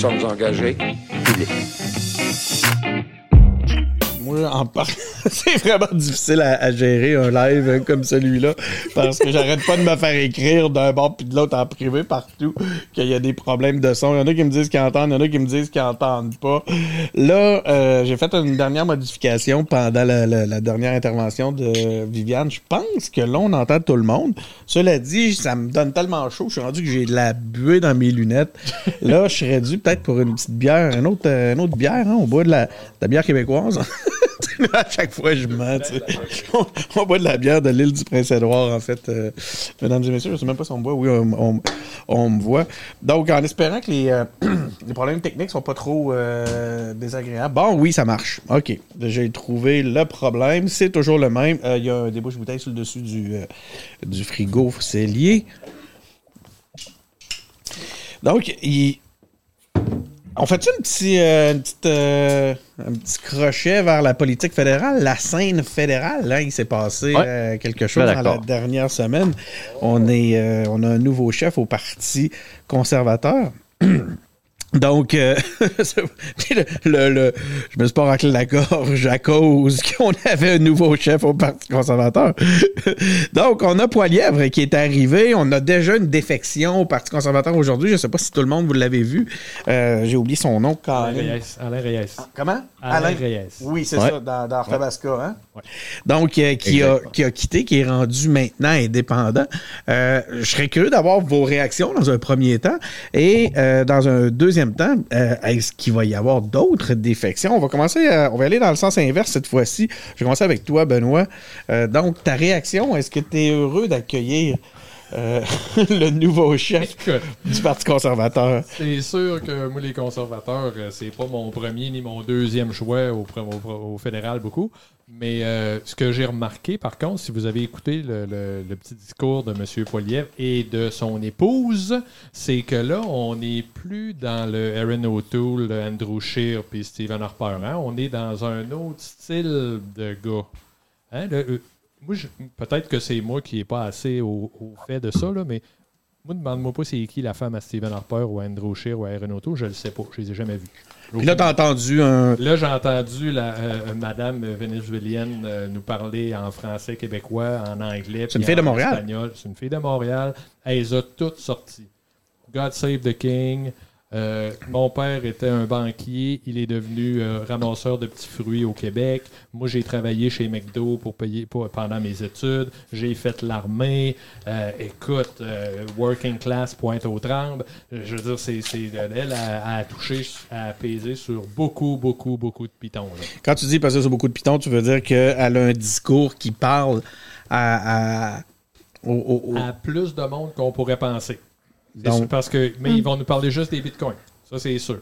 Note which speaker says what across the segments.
Speaker 1: sommes engagés.
Speaker 2: Moi, en par... c'est vraiment difficile à, gérer un live euh, comme celui-là parce que j'arrête pas de me faire écrire d'un bord puis de l'autre en privé partout qu'il y a des problèmes de son. Il y en a qui me disent qu'ils entendent, il y en a qui me disent qu'ils entendent pas. Là, euh, j'ai fait une dernière modification pendant la, dernière intervention de Viviane. Je pense que là, on entend tout le monde. Cela dit, ça me donne tellement chaud. Je suis rendu que j'ai de la buée dans mes lunettes. Là, je serais dû peut-être pour une petite bière, une autre, euh, une autre bière. Hein? On boit de la, de la bière québécoise. à chaque fois, je mens. On, on boit de la bière de l'île du Prince-Édouard, en fait. euh, mesdames et messieurs, je sais même pas si on me voit. Oui, on, me voit. Donc, en espérant que les, euh, problèmes techniques sont pas trop euh, désagréables. Bon, oui, ça marche. OK. J'ai trouvé le problème. C'est toujours le même. Il y a un débouche-bouteille sur le dessus du, du frigo. C'est lié. Donc, il... On fait-tu une petite, euh, une petite, euh, un petit crochet vers la politique fédérale, la scène fédérale? Là, il s'est passé
Speaker 3: Ouais.
Speaker 2: euh, quelque chose
Speaker 3: Très
Speaker 2: dans la dernière semaine. On, est, on a un nouveau chef au Parti conservateur. Donc, euh, le, le- le- je me suis pas raclé la gorge à cause qu'on avait un nouveau chef au Parti conservateur. Donc, on a Poilièvre qui est arrivé. On a déjà une défection au Parti conservateur aujourd'hui. Je sais pas si tout le monde vous l'avez vu. Euh, J'ai oublié son nom.
Speaker 4: Alain. Reyes. Alain Reyes.
Speaker 2: Comment?
Speaker 4: Alain Reyes.
Speaker 2: Oui, c'est
Speaker 3: Ouais.
Speaker 2: ça, dans, dans Arthabasca, hein?
Speaker 4: Ouais.
Speaker 2: Donc, euh, qui, a, qui a quitté, qui est rendu maintenant indépendant. Euh, je serais curieux d'avoir vos réactions dans un premier temps. Et euh, dans un deuxième temps, euh, est-ce qu'il va y avoir d'autres défections? On va commencer, à- on va aller dans le sens inverse cette fois-ci. Je vais commencer avec toi, Benoît. Euh, donc, ta réaction, est-ce que tu es heureux d'accueillir euh, le nouveau chef
Speaker 4: Écoute,
Speaker 2: du Parti conservateur?
Speaker 4: c'est sûr que moi, les conservateurs, euh, c'est pas mon premier ni mon deuxième choix au, pre- au- au fédéral beaucoup. Mais euh, ce que j'ai remarqué, par contre, si vous avez écouté le, le- le petit discours de M. Poiliev et de son épouse, c'est que là, on n'est plus dans le Aaron O'Toole, le Andrew Scheer puis Stephen Harper. hein. On est dans un autre style de gars. Hein, le- moi, peut-être que c'est moi qui n'ai pas assez au, au fait de ça, là, mais moi, demande-moi pas c'est qui la femme à Stephen Harper ou à Andrew Scheer ou à O'Toole, je le sais pas. Je les ai jamais vus.
Speaker 2: Puis là, t'as entendu un...
Speaker 4: Là, j'ai entendu la, euh, Madame vénézuélienne euh, nous parler en français québécois, en anglais.
Speaker 2: C'est une fille de Montréal.
Speaker 4: espagnol. C'est une fille de Montréal. Elle les a toutes sorties. God Save the King. Euh, mon père était un banquier. Il est devenu euh, ramasseur de petits fruits au Québec. Moi, j'ai travaillé chez McDo pour payer pour- pendant mes études. J'ai fait l'armée. Euh, écoute, euh, working class, pointe aux trembles. Je veux dire, c'est, c'est, elle a, a touché, a pesé sur beaucoup, beaucoup, beaucoup de pitons. là.
Speaker 2: Quand tu dis passer sur beaucoup de pitons, tu veux dire qu'elle a un discours qui parle à... à- au- au- au-
Speaker 4: À plus de monde qu'on pourrait penser.
Speaker 2: Donc-
Speaker 4: parce que, mais ils vont nous parler juste des bitcoins. Ça, c'est sûr.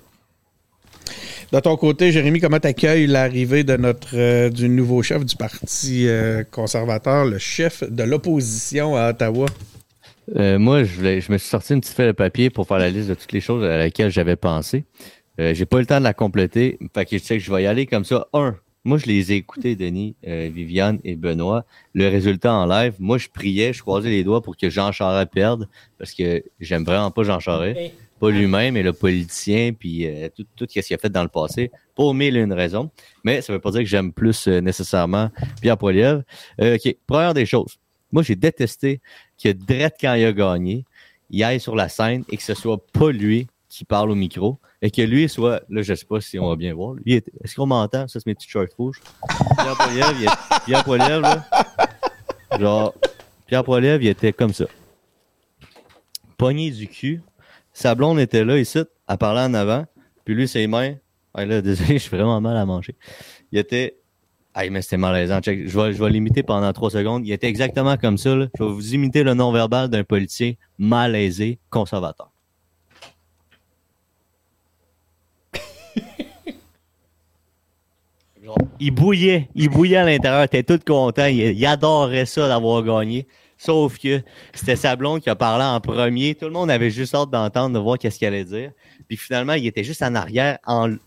Speaker 2: De ton côté, Jérémy, comment t'accueilles l'arrivée de notre euh, du nouveau chef du Parti euh, conservateur, le chef de l'opposition à Ottawa?
Speaker 3: Euh, moi, je, voulais- je me suis sorti une petite feuille de papier pour faire la liste de toutes les choses à laquelle j'avais pensé. Euh, j'ai pas eu le temps de la compléter. Fait que je sais que je vais y aller comme ça. Un, moi, je les ai écoutés, Denis, euh, Viviane et Benoît. Le résultat en live, moi, je priais, je croisais les doigts pour que Jean Charest perde parce que j'aime vraiment pas Jean Charest. Pas lui-même, mais le politicien, puis euh, tout, tout ce qu'il a fait dans le passé. Pour mille et une raisons. Mais ça veut pas dire que j'aime plus euh, nécessairement Pierre Poilievre. OK, première des choses. Moi, j'ai détesté que Dredd, quand il a gagné, il aille sur la scène et que ce soit pas lui qui parle au micro et que lui soit, là, je sais pas si on va bien voir. Lui, était- est-ce qu'on m'entend? Ça, c'est mes petits shorts rouges. Pierre Poilievre, il est- Pierre là, genre, Pierre il était comme ça. Pogné du cul. Sa blonde était là, ici, à parler en avant. Puis lui, ses mains, ah, là, désolé, je suis vraiment mal à manger. Il était Hey, mais c'était malaisant. Check. Je vais, je vais l'imiter pendant trois secondes. Il était exactement comme ça. là. Je vais vous imiter le non-verbal d'un politicien malaisé, conservateur. Il bouillait. Il bouillait à l'intérieur. Il était tout content. Il, adorait ça d'avoir gagné. Sauf que c'était sa blonde qui a parlé en premier. Tout le monde avait juste hâte d'entendre, de voir qu'est-ce qu'il allait dire. Puis finalement, il était juste en arrière,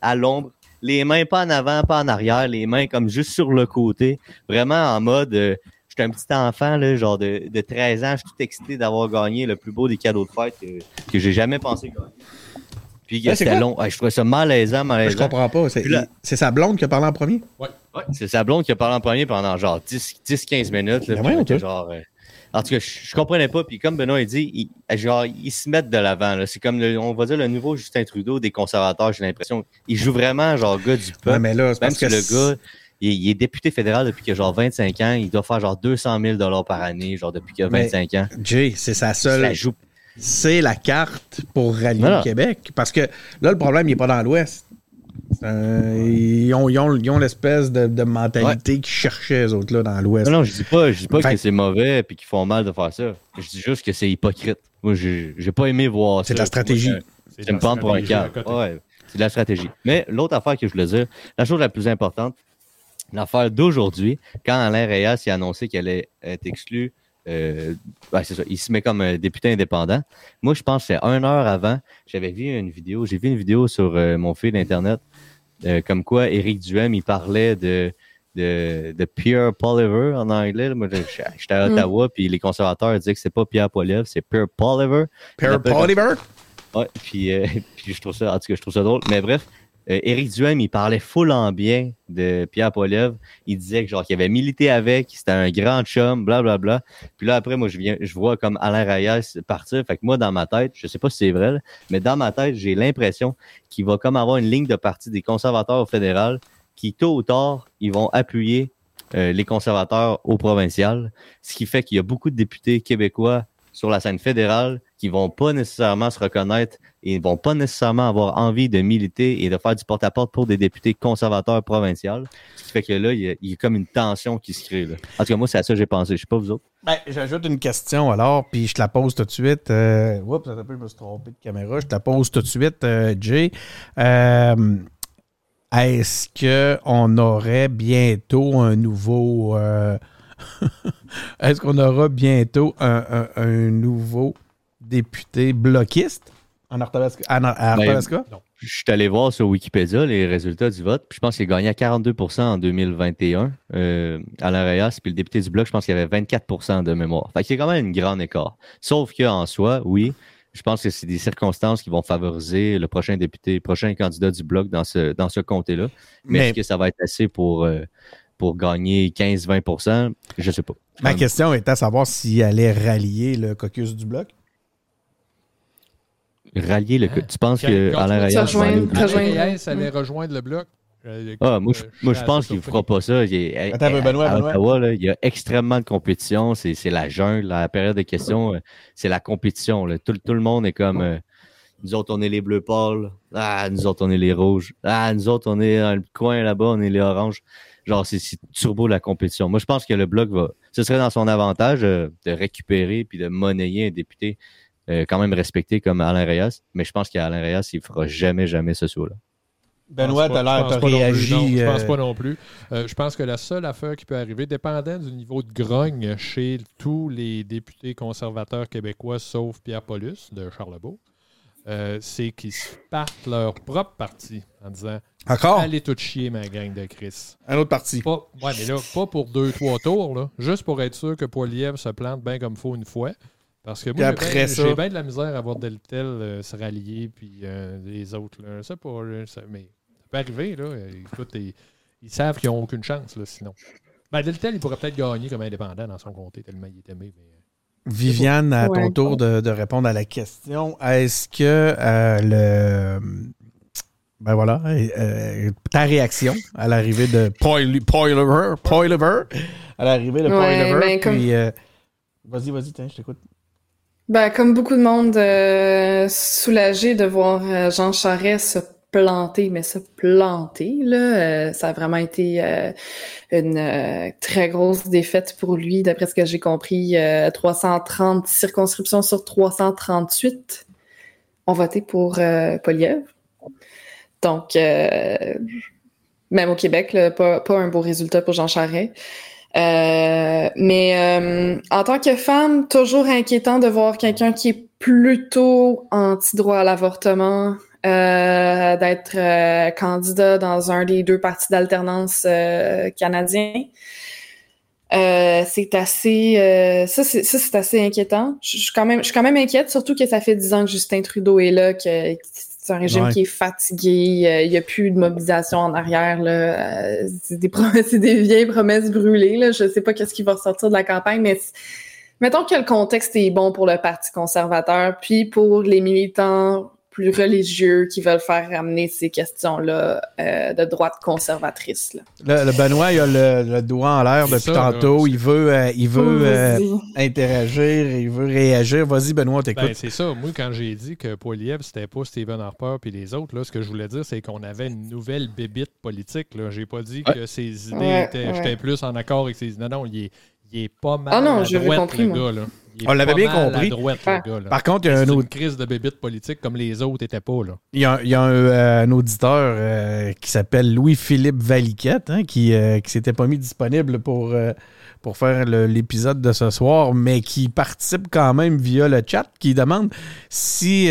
Speaker 3: à l'ombre. Les mains pas en avant, pas en arrière. Les mains comme juste sur le côté. Vraiment en mode... euh, J'étais un petit enfant, genre de, de 13 ans. Je suis tout excité d'avoir gagné le plus beau des cadeaux de fête que, que j'ai jamais pensé gagner. Puis
Speaker 2: Ouais,
Speaker 3: c'était long. Ouais, je trouvais ça malaisant,
Speaker 2: Je
Speaker 3: malaisant.
Speaker 2: comprends pas. C'est
Speaker 3: Puis là-
Speaker 2: c'est sa blonde qui a parlé en premier?
Speaker 3: Ouais, c'est sa blonde qui a parlé en premier pendant genre 10-15 minutes. Là,
Speaker 2: Ben voyons,
Speaker 3: que
Speaker 2: toi.
Speaker 3: genre, euh, en tout cas, je, je comprenais pas. Puis comme Benoît a dit, ils, genre, ils se mettent de l'avant. là. C'est comme, le- on va dire, le nouveau Justin Trudeau des conservateurs, j'ai l'impression. Il joue vraiment genre gars du peuple.
Speaker 2: Ouais, mais là, c'est
Speaker 3: Même
Speaker 2: parce
Speaker 3: si
Speaker 2: que
Speaker 3: le gars, il, il est député fédéral depuis qu'il a genre 25 ans. Il doit faire genre 200 000 par année, genre depuis qu'il a
Speaker 2: Mais
Speaker 3: 25 ans.
Speaker 2: Jay, c'est sa seule.
Speaker 3: joue.
Speaker 2: C'est la carte pour rallier le Québec. Parce que là, le problème, il n'est pas dans l'Ouest. Euh, ils ont, ils ont- ils ont l'espèce de, de mentalité qu'ils cherchaient, eux autres, là, dans l'Ouest.
Speaker 3: Non, non, je dis pas, je dis pas
Speaker 2: Fait-
Speaker 3: que c'est mauvais et qu'ils font mal de faire ça. Je dis juste que c'est hypocrite. Moi, j'ai j'ai pas aimé voir ça.
Speaker 2: C'est de la stratégie.
Speaker 3: Tu me prends pour un. Ouais, c'est de la stratégie. Mais l'autre affaire que je voulais dire, la chose la plus importante, l'affaire d'aujourd'hui, quand Alain Reyes a annoncé qu'elle allait être exclue, euh, c'est ça, il se met comme un député indépendant. Moi, je pense que c'est une heure avant, j'avais vu une vidéo, j'ai vu une vidéo sur euh, mon fil d'Internet, euh, comme quoi Éric Duhem, il parlait de de, de Pierre Poliver en anglais. Moi, je- j'étais à
Speaker 1: Mm.
Speaker 3: Ottawa, puis les conservateurs disaient que c'est pas Pierre Poliver, c'est Pierre Poliver.
Speaker 2: Pierre Poliver?
Speaker 3: Ouais, puis, euh, puis je trouve ça, en tout cas, je trouve ça drôle. Mais bref, euh, Éric Duhem, il parlait full en bien de Pierre Poliev. Il disait que genre qu'il avait milité avec, c'était un grand chum, blablabla. Bla, bla. Puis là, après, moi, je viens, je vois comme Alain Reyes partir. Fait que moi, dans ma tête, je sais pas si c'est vrai, mais dans ma tête, j'ai l'impression qu'il va comme avoir une ligne de parti des conservateurs au fédéral qui, tôt ou tard, ils vont appuyer euh, les conservateurs au provincial. Ce qui fait qu'il y a beaucoup de députés québécois sur la scène fédérale qui vont pas nécessairement se reconnaître et vont pas nécessairement avoir envie de militer et de faire du porte-à-porte pour des députés conservateurs provinciaux. Ce qui fait que là, il y a, comme une tension qui se crée. En tout cas, moi, c'est à ça que j'ai pensé. Je sais pas vous autres.
Speaker 2: Ben, j'ajoute une question alors, puis je te la pose tout de suite. Euh, oups, un peu, je me suis trompé de caméra. Je te la pose tout de suite, euh, Jay. Euh, Est-ce qu'on aurait bientôt un nouveau. euh, Est-ce qu'on aura bientôt un nouveau député bloquiste en Arthabasca? à-
Speaker 3: Ben? Je suis allé voir sur Wikipédia les résultats du vote. Puis je pense qu'il a gagné à 42% en 2021 euh, à la Reyes. Puis le député du Bloc, je pense qu'il y avait 24% de mémoire. Fait qu'il y a quand même une grande écart. Sauf qu'en soi, oui, je pense que c'est des circonstances qui vont favoriser le prochain député, le prochain candidat du Bloc dans ce, dans ce comté-là. Mais,
Speaker 2: Mais
Speaker 3: est-ce que ça va être assez pour, euh, pour gagner 15-20% Je sais pas.
Speaker 2: ma question est à savoir s'il allait rallier le caucus du bloc.
Speaker 3: Rallier le.
Speaker 4: Hein?
Speaker 3: Tu penses que Alain Reyes
Speaker 4: Reyes allait rejoindre le bloc. Euh,
Speaker 3: Ah, moi, je, moi, je pense qu'il ne fera pas ça. Il est-
Speaker 2: Attends Benoît,
Speaker 3: à
Speaker 2: Benoît.
Speaker 3: Ottawa, là, il y a extrêmement de compétition. C'est c'est la jungle, la période de questions. euh, C'est la compétition. là. Tout, tout le monde est comme euh, nous autres, on est les bleus pâles. Ah, nous autres, on est les rouges. Ah, nous autres, on est dans le coin là-bas, on est les oranges. Genre, c'est c'est turbo la compétition. Moi, je pense que le bloc va. Ce serait dans son avantage euh, de récupérer puis de monnayer un député euh, quand même respecté comme Alain Reyes. Mais je pense qu'Alain Reyes, il fera jamais, jamais ce saut-là.
Speaker 2: Benoît,
Speaker 4: pas-
Speaker 2: l'air,
Speaker 4: je
Speaker 2: t'as
Speaker 4: pense pas non plus,
Speaker 2: réagi.
Speaker 4: je pense
Speaker 2: euh,
Speaker 4: pas non plus. Euh, je pense que la seule affaire qui peut arriver, dépendant du niveau de grogne chez tous les députés conservateurs québécois, sauf Pierre Paulus de Charlebourg, euh, c'est qu'ils se partent leur propre parti en disant
Speaker 2: Encore?
Speaker 4: Allez tout chier, ma gang de Chris.
Speaker 2: Un autre parti.
Speaker 4: Pas, ouais, mais là, pas pour deux, trois tours, là, juste pour être sûr que Poiliev se plante bien comme faut une fois. Parce que moi, j'ai
Speaker 2: après
Speaker 4: bien-
Speaker 2: ça-
Speaker 4: j'ai bien de la misère à voir Deltel euh, se rallier, puis euh, les autres. Là, ça- mais ça peut arriver. Là. Écoute, ils, ils savent qu'ils n'ont aucune chance, là, sinon. Ben, Deltel, il pourrait peut-être gagner comme indépendant dans son comté, tellement il est aimé. Mais... euh,
Speaker 2: Viviane, à ton
Speaker 1: Ouais.
Speaker 2: tour de, de répondre à la question. Est-ce que euh, le. Ben voilà, euh, ta réaction à l'arrivée de Poil- Poiliver, Poiliver, à l'arrivée de
Speaker 1: Ouais,
Speaker 2: Poiliver,
Speaker 1: ben, comme-
Speaker 2: puis, euh, Vas-y, vas-y, tiens, je t'écoute.
Speaker 1: Ben, comme beaucoup de monde, euh, soulagé de voir euh, Jean Charest se planter, mais se planter, là, euh, ça a vraiment été euh, une euh, très grosse défaite pour lui, d'après ce que j'ai compris, euh, 330 circonscriptions sur 338 ont voté pour euh, Poliev. Donc, euh, même au Québec, là, pas, pas un beau résultat pour Jean Charest. Euh, mais euh, en tant que femme, toujours inquiétant de voir quelqu'un qui est plutôt anti-droit à l'avortement, euh, d'être euh, candidat dans un des deux partis d'alternance euh, canadiens. C'est assez, ça c'est assez inquiétant. Je suis quand même, je suis quand même inquiète, surtout que ça fait dix ans que Justin Trudeau est là, que c'est un régime
Speaker 2: Ouais.
Speaker 1: qui est fatigué. euh, Il n'y a plus de mobilisation en arrière. Là. Euh, c'est des promesses, c'est des vieilles promesses brûlées. Là. Je sais pas qu'est-ce qui va ressortir de la campagne, mais mettons que le contexte est bon pour le Parti conservateur, puis pour les militants plus religieux qui veulent faire ramener ces questions-là euh, de droite conservatrice. Là.
Speaker 2: Le, le Benoît, il a le, le doigt en l'air depuis
Speaker 4: ça,
Speaker 2: tantôt.
Speaker 4: là.
Speaker 2: Il veut, euh, il veut
Speaker 1: Oh,
Speaker 2: euh, interagir, il veut réagir. Vas-y, Benoît, on t'écoute.
Speaker 4: Ben, c'est ça. Moi, quand j'ai dit que Poiliev, c'était pas Stephen Harper puis les autres, là, ce que je voulais dire, c'est qu'on avait une nouvelle bébite politique. Là. J'ai pas dit
Speaker 2: Ouais.
Speaker 4: que ses idées
Speaker 1: Ouais,
Speaker 4: étaient.
Speaker 1: ouais.
Speaker 4: J'étais plus en accord avec ses idées. Non, non, il est, il est pas mal
Speaker 1: Ah non,
Speaker 4: à
Speaker 1: j'avais
Speaker 4: droite,
Speaker 1: compris,
Speaker 4: le gars. Là.
Speaker 2: On l'avait bien compris.
Speaker 4: Droite,
Speaker 1: Ah.
Speaker 4: gars.
Speaker 2: Par contre, il y a un
Speaker 4: une
Speaker 2: autre
Speaker 4: crise de bébite politique comme les autres étaient pas. Là.
Speaker 2: Il y a, il y a un, euh, un auditeur euh, qui s'appelle Louis-Philippe Valiquette, hein, qui, euh, qui s'était pas mis disponible pour, euh, pour faire l'épisode de ce soir, mais qui participe quand même via le chat, qui demande si...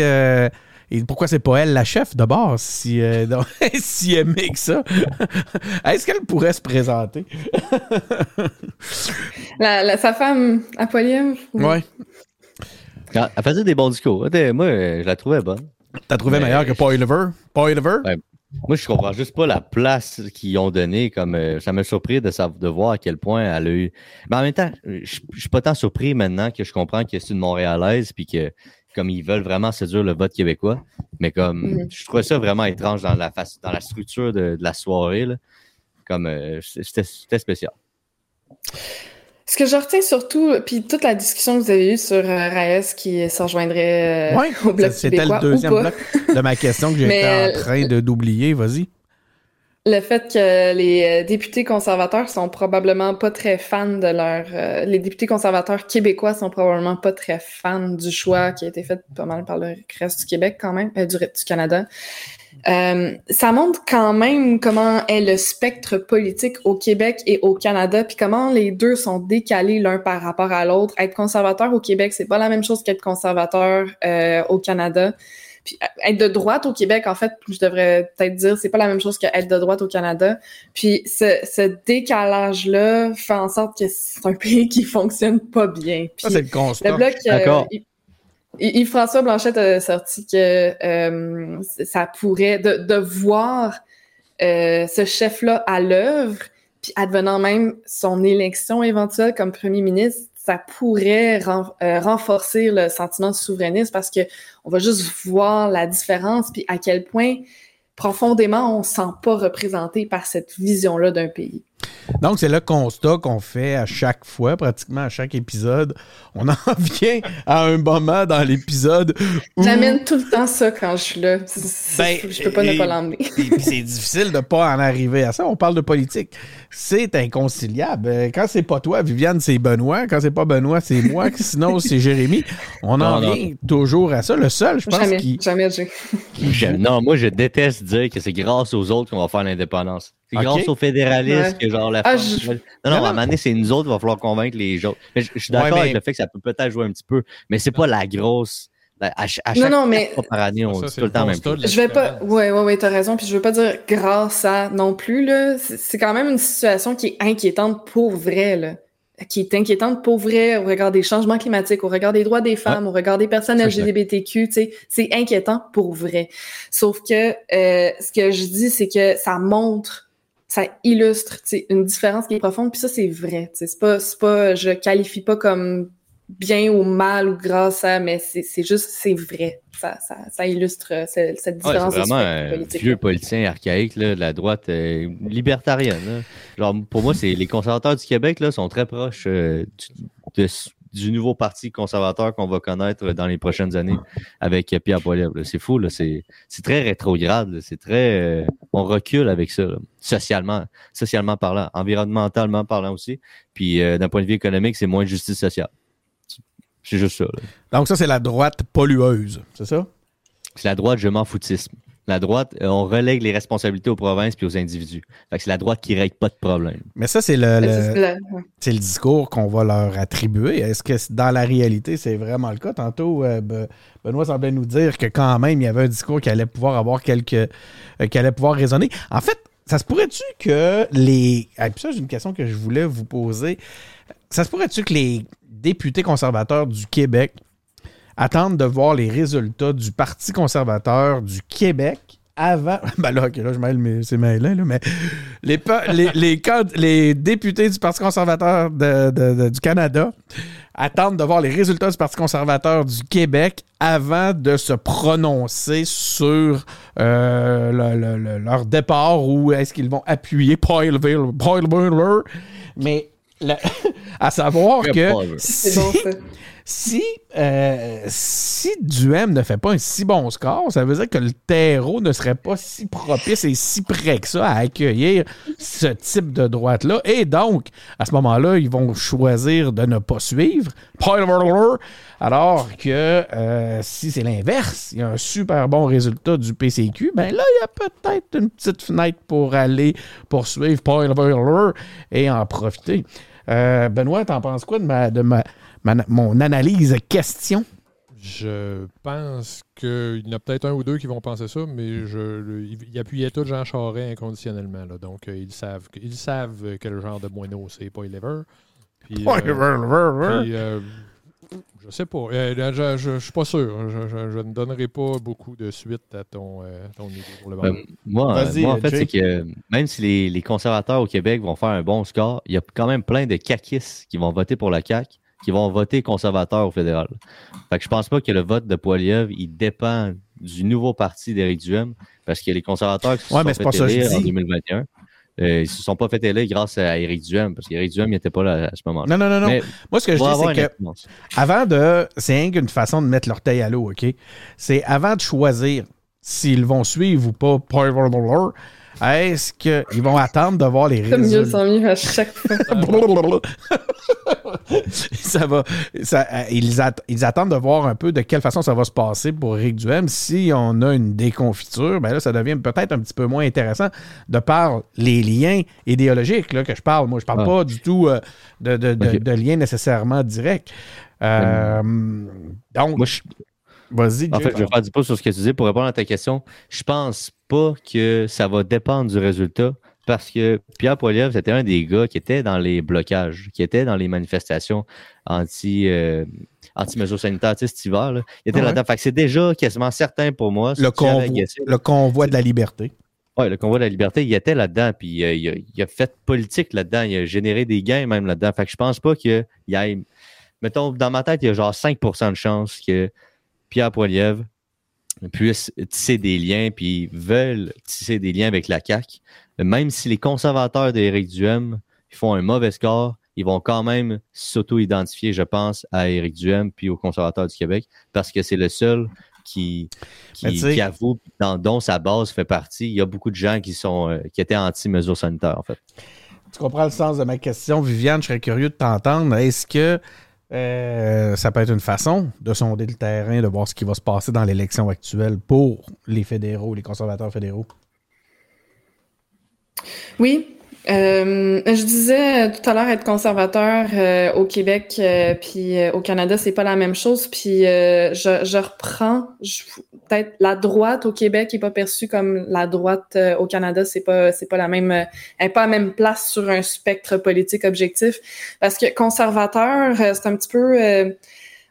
Speaker 2: et pourquoi c'est pas elle la chef de base, si, euh, donc, si elle aimait que ça? Est-ce qu'elle pourrait se présenter?
Speaker 1: La, la- sa femme, Apollien,
Speaker 2: Ouais.
Speaker 3: Ah, Elle faisait des bons discours. Moi, je la trouvais bonne.
Speaker 2: T'as trouvé
Speaker 3: Mais-
Speaker 2: meilleur que Poiliver? Poiliver?
Speaker 3: Ouais. Moi, je comprends juste pas la place qu'ils ont donnée. Comme euh, ça m'a surpris de, savoir, de voir à quel point elle a eu. Mais en même temps, je, je suis pas tant surpris maintenant que je comprends que c'est une Montréalaise puis que comme ils veulent vraiment séduire le vote québécois. Mais comme
Speaker 1: Mhm.
Speaker 3: je trouvais ça vraiment étrange dans la face, dans la structure de, de la soirée. là. Comme euh, c'était spécial.
Speaker 1: Ce que je retiens surtout, puis toute la discussion que vous avez eue sur euh, Raes qui se rejoindrait euh,
Speaker 2: Ouais,
Speaker 1: au Bloc
Speaker 2: c'était le deuxième
Speaker 1: ou pas,
Speaker 2: bloc de ma question que j'étais en train de d'oublier. Vas-y.
Speaker 1: Le fait que les euh, députés conservateurs sont probablement pas très fans de leur... euh, les députés conservateurs québécois sont probablement pas très fans du choix qui a été fait pas mal par le reste du Québec quand même, euh, du, du Canada. Euh, ça montre quand même comment est le spectre politique au Québec et au Canada, puis comment les deux sont décalés l'un par rapport à l'autre. Être conservateur au Québec, c'est pas la même chose qu'être conservateur euh, au Canada. Puis euh, être de droite au Québec, en fait, je devrais peut-être dire, c'est pas la même chose qu'être de droite au Canada. Puis ce, ce décalage-là fait en sorte que c'est un pays qui fonctionne pas bien. Puis
Speaker 2: Ça, c'est le constat.
Speaker 1: le bloc, euh,
Speaker 3: D'accord.
Speaker 1: Yves- Yves-François Blanchette a sorti que euh, ça pourrait, de, de voir euh, ce chef-là à l'œuvre, puis advenant même son élection éventuelle comme premier ministre, ça pourrait euh, renforcer le sentiment de souverainisme parce que on va juste voir la différence, puis à quel point profondément on se sent pas représenté par cette vision-là d'un pays.
Speaker 2: Donc, c'est le constat qu'on fait à chaque fois, pratiquement à chaque épisode. On en vient à un moment dans l'épisode où...
Speaker 1: J'amène tout le temps ça quand je suis là.
Speaker 2: Ben,
Speaker 1: je peux pas
Speaker 2: et-
Speaker 1: ne pas l'emmener.
Speaker 2: C'est difficile de pas en arriver à ça. On parle de politique. C'est inconciliable. Euh, Quand c'est pas toi, Viviane, c'est Benoît. Quand c'est pas Benoît, c'est moi. Sinon, c'est Jérémy. On en
Speaker 3: Non,
Speaker 2: vient toujours à ça. Le seul, je pense,
Speaker 1: Jamais,
Speaker 2: qui,
Speaker 1: jamais
Speaker 2: qui
Speaker 3: Non, moi, je déteste dire que c'est grâce aux autres qu'on va faire l'indépendance. C'est
Speaker 2: Ok.
Speaker 3: grâce aux fédéralistes
Speaker 1: Ouais.
Speaker 3: que, genre, la
Speaker 1: Ah,
Speaker 3: France-
Speaker 1: je-
Speaker 3: Non, non,
Speaker 2: Non,
Speaker 3: à un
Speaker 2: non.
Speaker 3: moment donné, c'est nous autres, il va falloir convaincre les autres. Mais je, je suis d'accord
Speaker 2: Ouais, mais-
Speaker 3: avec le fait que ça peut peut-être jouer un petit peu, mais c'est pas la grosse. la- à, à chaque
Speaker 1: non, mais-
Speaker 3: fois par année, on
Speaker 4: Ça,
Speaker 3: dit tout le temps même chose.
Speaker 1: Je vais pas. Ouais, ouais, ouais, t'as raison. Puis je veux pas dire grâce à non plus, là. C'est quand même une situation qui est inquiétante pour vrai, là. Qui est inquiétante pour vrai au regard des changements climatiques, au regard des droits des femmes, au regard des personnes LGBTQ, tu sais. C'est inquiétant pour vrai. Sauf que euh, ce que je dis, c'est que ça montre ça illustre une différence qui est profonde, puis ça, c'est vrai. C'est pas, c'est pas, je qualifie pas comme bien ou mal ou grâce à, mais c'est juste, c'est vrai. Ça, ça, ça illustre euh, cette,
Speaker 3: Ouais,
Speaker 1: différence
Speaker 3: c'est vraiment un
Speaker 1: politique.
Speaker 3: vieux politicien archaïque là, de la droite euh, libertarienne. là. Genre, pour moi, c'est les conservateurs du Québec là, sont très proches euh, du, de- du nouveau parti conservateur qu'on va connaître dans les prochaines années avec Pierre Poilievre. C'est fou, là, c'est très rétrograde. C'est très. euh, on recule avec ça, là. socialement, socialement parlant, environnementalement parlant aussi. Puis euh, d'un point de vue économique, c'est moins de justice sociale. C'est juste ça. là.
Speaker 2: Donc, ça, c'est la droite pollueuse. C'est ça?
Speaker 3: C'est la droite, je m'en foutisme. La droite, euh, on relègue les responsabilités aux provinces puis aux individus. Fait que c'est la droite qui règle pas de problème.
Speaker 2: Mais ça, c'est le,
Speaker 1: c'est
Speaker 2: discours qu'on va leur attribuer. Est-ce que dans la réalité, c'est vraiment le cas? Tantôt, euh, Be- Benoît semblait nous dire que quand même, il y avait un discours qui allait pouvoir avoir quelques. euh, qui allait pouvoir résonner. En fait, ça se pourrait-tu que les. Ah, puis ça, j'ai une question que je voulais vous poser. Ça se pourrait-tu que les députés conservateurs du Québec attendent de voir les résultats du Parti conservateur du Québec avant. Ben là, ok, là, je mêle c'est mêlé, là, mais les, les, les, les, députés du Parti conservateur du Canada attendent de voir les résultats du Parti conservateur du Québec avant de se prononcer sur euh, leur départ ou est-ce qu'ils vont appuyer Poilville, Mais à savoir que si, si, euh, si Duhem ne fait pas un si bon score, ça veut dire que le terreau ne serait pas si propice et si prêt que ça à accueillir ce type de droite-là. Et donc, à ce moment-là, ils vont choisir de ne pas suivre. Alors que euh, si c'est l'inverse, il y a un super bon résultat du PCQ, ben là, il y a peut-être une petite fenêtre pour aller poursuivre et en profiter. Euh, Benoît, t'en penses quoi ma, de ma, mon analyse question?
Speaker 4: Je pense qu'il y en a peut-être un ou deux qui vont penser ça, mais je, il appuyait tout Jean Charest inconditionnellement. Là, donc, euh, ils, savent, ils savent quel genre de moineau c'est, pas Lever. Puis, euh, puis euh, je sais pas. je, je, suis pas sûr. Je, ne donnerai pas beaucoup de suite à ton, ton niveau pour le moment.
Speaker 3: moi, moi, en fait, c'est que même si les, les, conservateurs au Québec vont faire un bon score, il y a quand même plein de caquistes qui vont voter pour la CAQ qui vont voter conservateur au fédéral. Fait que je pense pas que le vote de Poiliev, il dépend du nouveau parti d'Éric Duhem, parce que les conservateurs qui se sont fait élire en 2021, euh, ils se sont pas fait élire grâce à Éric Duhem, parce qu'Éric Duhem n'était pas là à ce moment-là.
Speaker 2: Non, non, non, non. Moi, ce que je dis, c'est que avant de... C'est une façon de mettre l'orteil à l'eau, OK? C'est avant de choisir s'ils vont suivre ou pas est-ce qu'ils vont attendre de voir les résultats?
Speaker 1: mieux, mieux à chaque fois.
Speaker 2: ça va, ça, euh, ils, ils, attendent de voir un peu de quelle façon ça va se passer pour Rick Duhem. Si on a une déconfiture, ben là, ça devient peut-être un petit peu moins intéressant de par les liens idéologiques là, que je parle. Moi, je parle ah. pas du tout euh, de, de, de, liens nécessairement directs. Euh, donc, Moi, je... vas-y.
Speaker 3: En fait, je vais faire du pouce sur ce que tu dis pour répondre à ta question. Je pense pas que ça va dépendre du résultat parce que Pierre Poilievre, c'était un des gars qui était dans les blocages, qui était dans les manifestations anti, euh, anti-mesures sanitaires cet hiver. Là. Il était là-dedans. c'est déjà quasiment certain pour moi.
Speaker 2: Le, convoi, le convoi de la liberté.
Speaker 3: Oui, le convoi de la liberté, il était là-dedans, puis euh, il, a, fait politique là-dedans, il a généré des gains même là-dedans. Fait que je pense pas qu'il y ait. Mettons, dans ma tête, il y a genre 5% de chance que Pierre Poilievre puissent tisser des liens, puis veulent tisser des liens avec la CAQ. Même si les conservateurs d'Éric Duhem font un mauvais score, ils vont quand même s'auto-identifier, je pense, à Éric Duhem puis aux conservateurs du Québec, parce que c'est le seul qui, qui, avoue, dans, dont sa base fait partie. Il y a beaucoup de gens qui sont euh, qui étaient anti-mesures sanitaires, en fait.
Speaker 2: Tu comprends le sens de ma question, Viviane? Je serais curieux de t'entendre. Est-ce que euh, ça peut être une façon de sonder le terrain, de voir ce qui va se passer dans l'élection actuelle pour les fédéraux, les conservateurs fédéraux.
Speaker 1: Oui, euh, je disais tout à l'heure être conservateur euh, au Québec euh, puis au Canada c'est pas la même chose. Puis je, je, reprends peut-être la droite au Québec est pas perçue comme la droite au Canada. C'est pas c'est pas la même elle est pas à la même place sur un spectre politique objectif. Parce que conservateur c'est un petit peu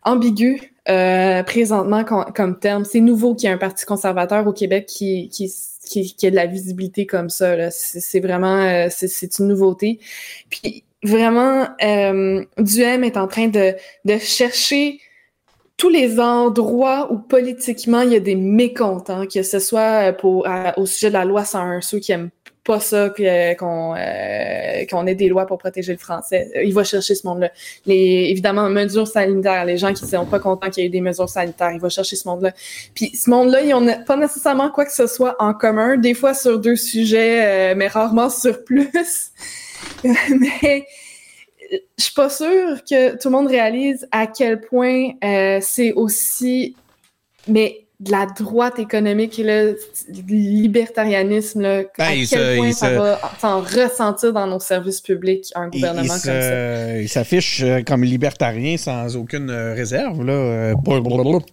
Speaker 1: ambigu présentement comme terme. C'est nouveau qu'il y ait un parti conservateur au Québec qui qui qui, a de la visibilité comme ça. C'est vraiment euh, c'est une nouveauté. Puis vraiment, euh, Duhem est en train de, de chercher tous les endroits où politiquement il y a des mécontents, que ce soit pour au sujet de la loi 101, ceux qui aiment pas ça euh, qu'on euh, qu'on ait des lois pour protéger le français. Il va chercher ce monde-là. Les évidemment mesures sanitaires, les gens qui sont pas contents qu'il y ait des mesures sanitaires, il va chercher ce monde-là. Puis ce monde-là, ils ont pas nécessairement quoi que ce soit en commun, des fois sur deux sujets, euh, mais rarement sur plus. mais je suis pas sûre que tout le monde réalise à quel point c'est aussi mais de la droite économique et le libertarianisme, là, à
Speaker 2: Ben,
Speaker 1: quel
Speaker 2: se-
Speaker 1: point ça
Speaker 2: se-
Speaker 1: va s'en ressentir dans nos services publics, un gouvernement
Speaker 2: il
Speaker 1: comme
Speaker 2: se-
Speaker 1: ça.
Speaker 2: il s'affiche euh, comme libertarien sans aucune euh, réserve. Là. euh.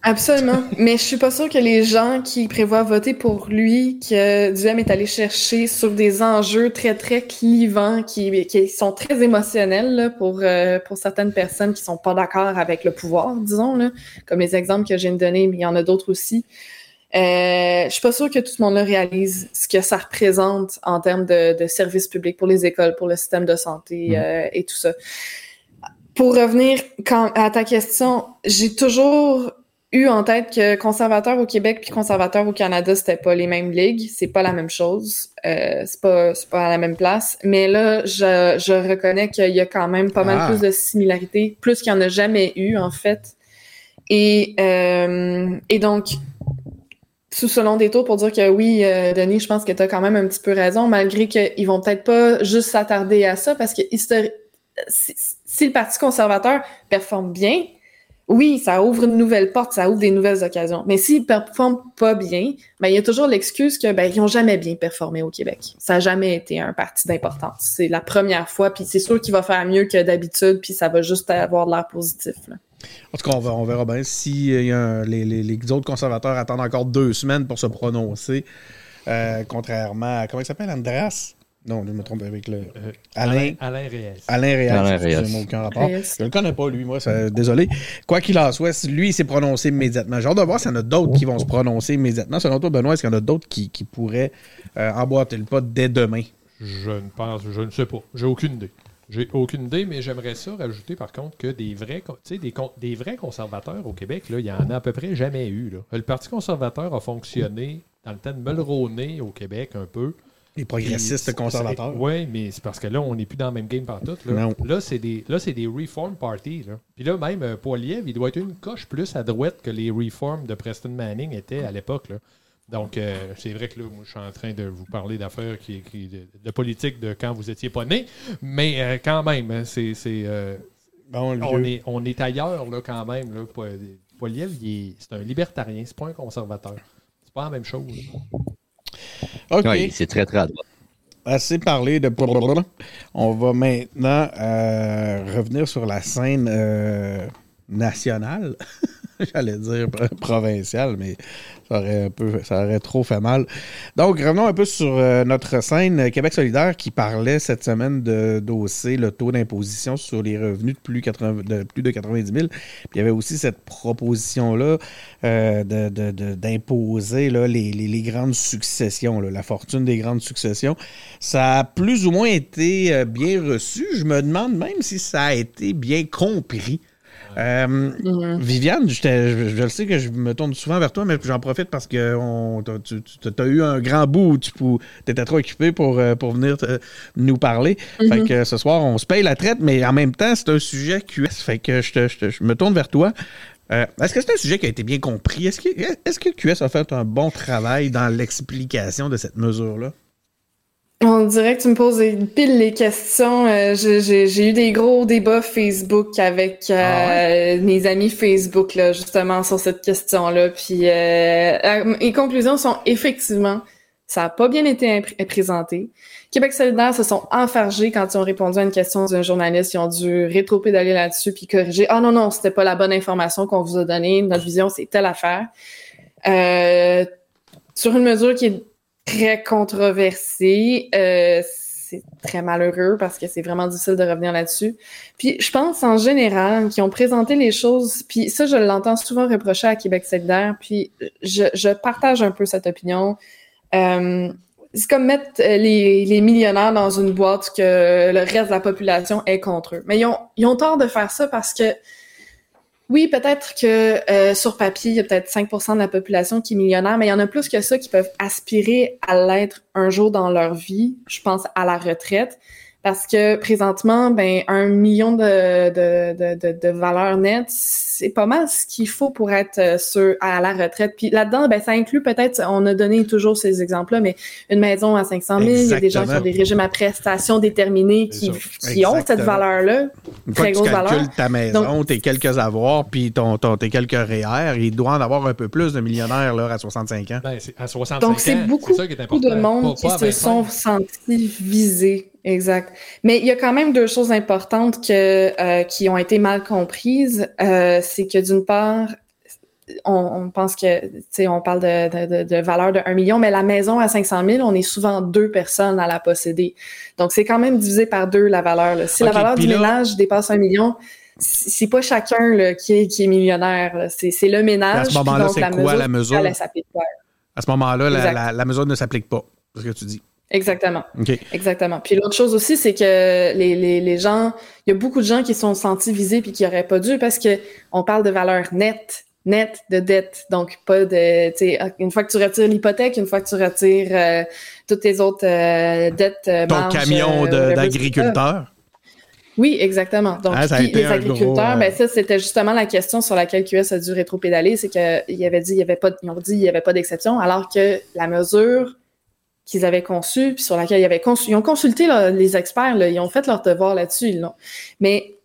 Speaker 1: Absolument. Mais je suis pas sûre que les gens qui prévoient voter pour lui, que Duhem est allé chercher sur des enjeux très, très clivants, qui, qui sont très émotionnels là, pour, euh, pour certaines personnes qui sont pas d'accord avec le pouvoir, disons, là, comme les exemples que je viens de donner, mais il y en a d'autres aussi. Euh, je suis pas sûre que tout le monde le réalise, ce que ça représente en termes de, de services publics pour les écoles, pour le système de santé
Speaker 2: Mhm.
Speaker 1: euh, et tout ça. Pour revenir quand, à ta question, j'ai toujours eu en tête que conservateur au Québec puis conservateur au Canada, c'était pas les mêmes ligues, c'est pas la même chose, euh, c'est pas c'est pas à la même place. Mais là, je, je reconnais qu'il y a quand même pas mal
Speaker 2: Ah.
Speaker 1: plus de similarités, plus qu'il y en a jamais eu en fait. Et euh, et donc sous ce long détour pour dire que oui, euh, Denis, je pense que tu as quand même un petit peu raison, malgré qu'ils vont peut-être pas juste s'attarder à ça, parce que si, le Parti conservateur performe bien, oui, ça ouvre une nouvelle porte, ça ouvre des nouvelles occasions. Mais s'ils performent pas bien, ben, il y a toujours l'excuse que ben, ils jamais bien performé au Québec. Ça n'a jamais été un parti d'importance. C'est la première fois, puis c'est sûr qu'il va faire mieux que d'habitude, puis ça va juste avoir de l'air positif.
Speaker 2: En tout cas, on, va- on verra bien. Si euh, il y a un- les, les- les autres conservateurs attendent encore deux semaines pour se prononcer, euh, contrairement à. Comment il s'appelle Andras Non, je me trompe avec le.
Speaker 4: Euh,
Speaker 2: Alain.
Speaker 4: Alain Reyes.
Speaker 2: Alain Reyes.
Speaker 3: Alain Reyes.
Speaker 2: aucun rapport.
Speaker 1: Reyes.
Speaker 2: Je le connais pas, lui, moi, ça- désolé. Quoi qu'il en soit, lui, il s'est prononcé immédiatement. J'ai hâte de voir s'il y en a d'autres qui vont se prononcer immédiatement. Selon toi, Benoît, est-ce qu'il y en a d'autres qui, qui pourraient euh, emboîter le pas dès demain?
Speaker 4: Je ne pense, je ne sais pas. J'ai aucune idée. J'ai aucune idée, mais j'aimerais ça rajouter par contre que des vrais, des, des vrais conservateurs au Québec, il y en a à peu près jamais eu. là. Le Parti conservateur a fonctionné dans le temps de Mulroney au Québec un peu.
Speaker 2: Les progressistes conservateurs.
Speaker 4: Oui, mais c'est parce que là, on n'est plus dans le même game partout. Là, là c'est des, là, des Reform Party. Là. Puis là, même euh, Poiliev, il doit être une coche plus à droite que les Reform de Preston Manning étaient à l'époque. Donc, euh, c'est vrai que là, moi, je suis en train de vous parler d'affaires qui, qui- de, de politique de quand vous étiez pas né, mais euh, quand même, hein, c'est, c'est, euh,
Speaker 2: Bon,
Speaker 4: on, est, on est ailleurs là, quand même. Là. Po- Poiliev, il est- c'est un libertarien, c'est pas un conservateur. C'est pas la même chose.
Speaker 2: OK.
Speaker 3: Oui, c'est très, très.
Speaker 2: Assez parlé de blablabla. On va maintenant euh, revenir sur la scène euh, nationale. J'allais dire pro- provinciale, mais ça aurait un peu, ça aurait trop fait mal. Donc, revenons un peu sur euh, notre scène euh, Québec solidaire qui parlait cette semaine de d'hausser le taux d'imposition sur les revenus de plus, 80 de plus de 90 000. Puis il y avait aussi cette proposition-là euh, d'imposer les, grandes successions, la fortune des grandes successions. Ça a plus ou moins été bien reçu. Je me demande même si ça a été bien compris. Euh,
Speaker 1: Mhm.
Speaker 2: Viviane, je, t'ai- je- je le sais que je me tourne souvent vers toi, mais j'en profite parce que on, tu as eu un grand bout où tu étais trop occupé pour, euh, pour venir te- nous parler. Fait que ce soir, on se paye la traite, mais en même temps, c'est un sujet QS. Fait que je, te- je te- je me tourne vers toi. Euh, est-ce que c'est un sujet qui a été bien compris? Est-ce que, est-ce que QS a fait un bon travail dans l'explication de cette mesure-là?
Speaker 1: On dirait que tu me poses pile les questions. Euh, j'ai- eu des gros débats Facebook avec euh,
Speaker 2: Ah
Speaker 1: mes amis Facebook, là, justement, sur cette question-là. Puis euh, euh, les conclusions sont effectivement, ça n'a pas bien été présenté. Québec solidaire se sont enfargés quand ils ont répondu à une question d'un journaliste. Ils ont dû rétro-pédaler là-dessus puis corriger. Ah non, non, c'était pas la bonne information qu'on vous a donnée. Notre vision, c'est telle affaire. Euh, sur une mesure qui est très controversée. Euh, c'est très malheureux parce que c'est vraiment difficile de revenir là-dessus. Puis je pense en général qu'ils ont présenté les choses, puis ça je l'entends souvent reprocher à Québec solidaire, puis je, je partage un peu cette opinion. Euh, c'est comme mettre euh, les, les millionnaires dans une boîte que le reste de la population est contre eux. Mais ils ont, ils ont tort de faire ça parce que oui, peut-être que euh, sur papier, il y a peut-être 5% de la population qui est millionnaire, mais il y en a plus que ça qui peuvent aspirer à l'être un jour dans leur vie. Je pense à la retraite. Parce que présentement, ben, un million de, de, de, de, de valeur nette, c'est pas mal ce qu'il faut pour être euh, sur, à la retraite. Puis là-dedans, ben, ça inclut peut-être, on a donné toujours ces exemples-là, mais une maison à 500 000, il y a des gens qui ont des régimes à prestations déterminés qui, qui ont cette valeur-là, très grosse valeur.
Speaker 2: Tu ta maison, tes quelques avoirs, puis ton, ton, tes quelques REER, il doit en avoir un peu plus de millionnaires là, à 65 ans.
Speaker 4: Ben, à 65
Speaker 1: Donc, c'est beaucoup, beaucoup de monde qui se sont sentis visés Exact. Mais il y a quand même deux choses importantes que, euh, qui ont été mal comprises. Euh, c'est que d'une part, on, on, pense que, tu sais, on parle de, de, de, valeur de 1 million, mais la maison à 500 000, on est souvent deux personnes à la posséder. Donc, c'est quand même divisé par deux la valeur. Là. Si la valeur du ménage dépasse 1 million, c'est pas chacun là, qui, est, qui est millionnaire. C'est le ménage.
Speaker 2: à ce moment-là, c'est quoi la mesure? À ce moment-là, la, la mesure ne s'applique pas. C'est ce que tu dis.
Speaker 1: Exactement. Exactement. Puis l'autre chose aussi, c'est que les, les, les, gens, il y a beaucoup de gens qui sont sentis visés puis qui n'auraient pas dû parce que on parle de valeur nette, nette de dette. Donc pas de, tu sais, une fois que tu retires l'hypothèque, une fois que tu retires euh, toutes tes autres euh, dettes, euh,
Speaker 2: ton camion d'agriculteur.
Speaker 1: Oui, exactement. Donc, ah, les agriculteurs, ben ça, c'était justement la question sur laquelle QS a dû rétro-pédaler, c'est qu'il avait dit, il y avait pas, ils ont dit, il y avait pas d'exception, alors que la mesure qu'ils avaient conçu, puis sur laquelle ils avaient conçu. Ils ont consulté les experts, là, ils ont fait leur devoir là-dessus. Là. Mais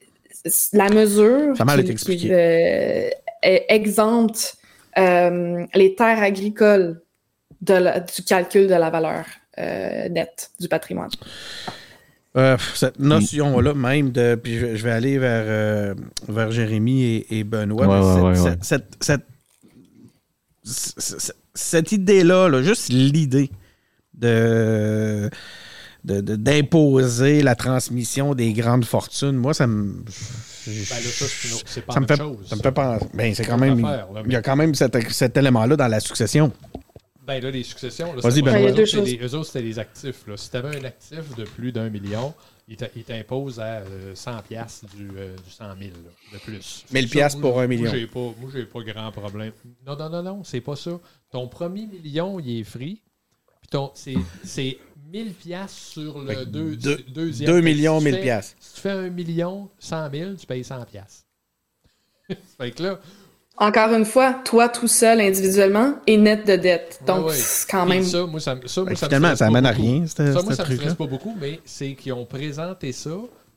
Speaker 1: la mesure qui, euh, exempte euh, les terres agricoles de du calcul de la valeur euh, nette du patrimoine.
Speaker 2: cette notion-là même de. Puis je, vais aller vers, vers Jérémy et, Benoît. cette, cette, cette idée-là, là, juste l'idée de d'imposer la transmission des grandes fortunes. Moi, ça me. Ben
Speaker 4: c'est pas ça, me fait, chose.
Speaker 2: ça me fait penser. Ben, c'est quand même. il y a quand même cet, cet élément-là dans la succession.
Speaker 4: Ben là, les successions, là, c'est ben, eux, autres, c'était des actifs. Là. Si tu avais un actif de plus d'un million, il t'impose à 100 euh, piastres du, euh, du 100 000 là, de plus.
Speaker 2: 1000 piastres pour un million.
Speaker 4: Moi, j'ai pas, pas grand problème. Non, non, non, non, c'est pas ça. Ton premier million, il est free c'est 1000 pièces sur le deux, deuxième.
Speaker 2: 2 millions 1000 pièces.
Speaker 4: Si tu fais 1 million 100 000, tu payes 100 pièces. fait que là...
Speaker 1: Encore une fois, toi tout seul individuellement est net de dette. Donc, c'est quand même.
Speaker 4: ça, moi, ça, ça, moi,
Speaker 2: ça finalement, ça amène à rien.
Speaker 4: Ça, moi, ça me stresse pas beaucoup, mais c'est qu'ils ont présenté ça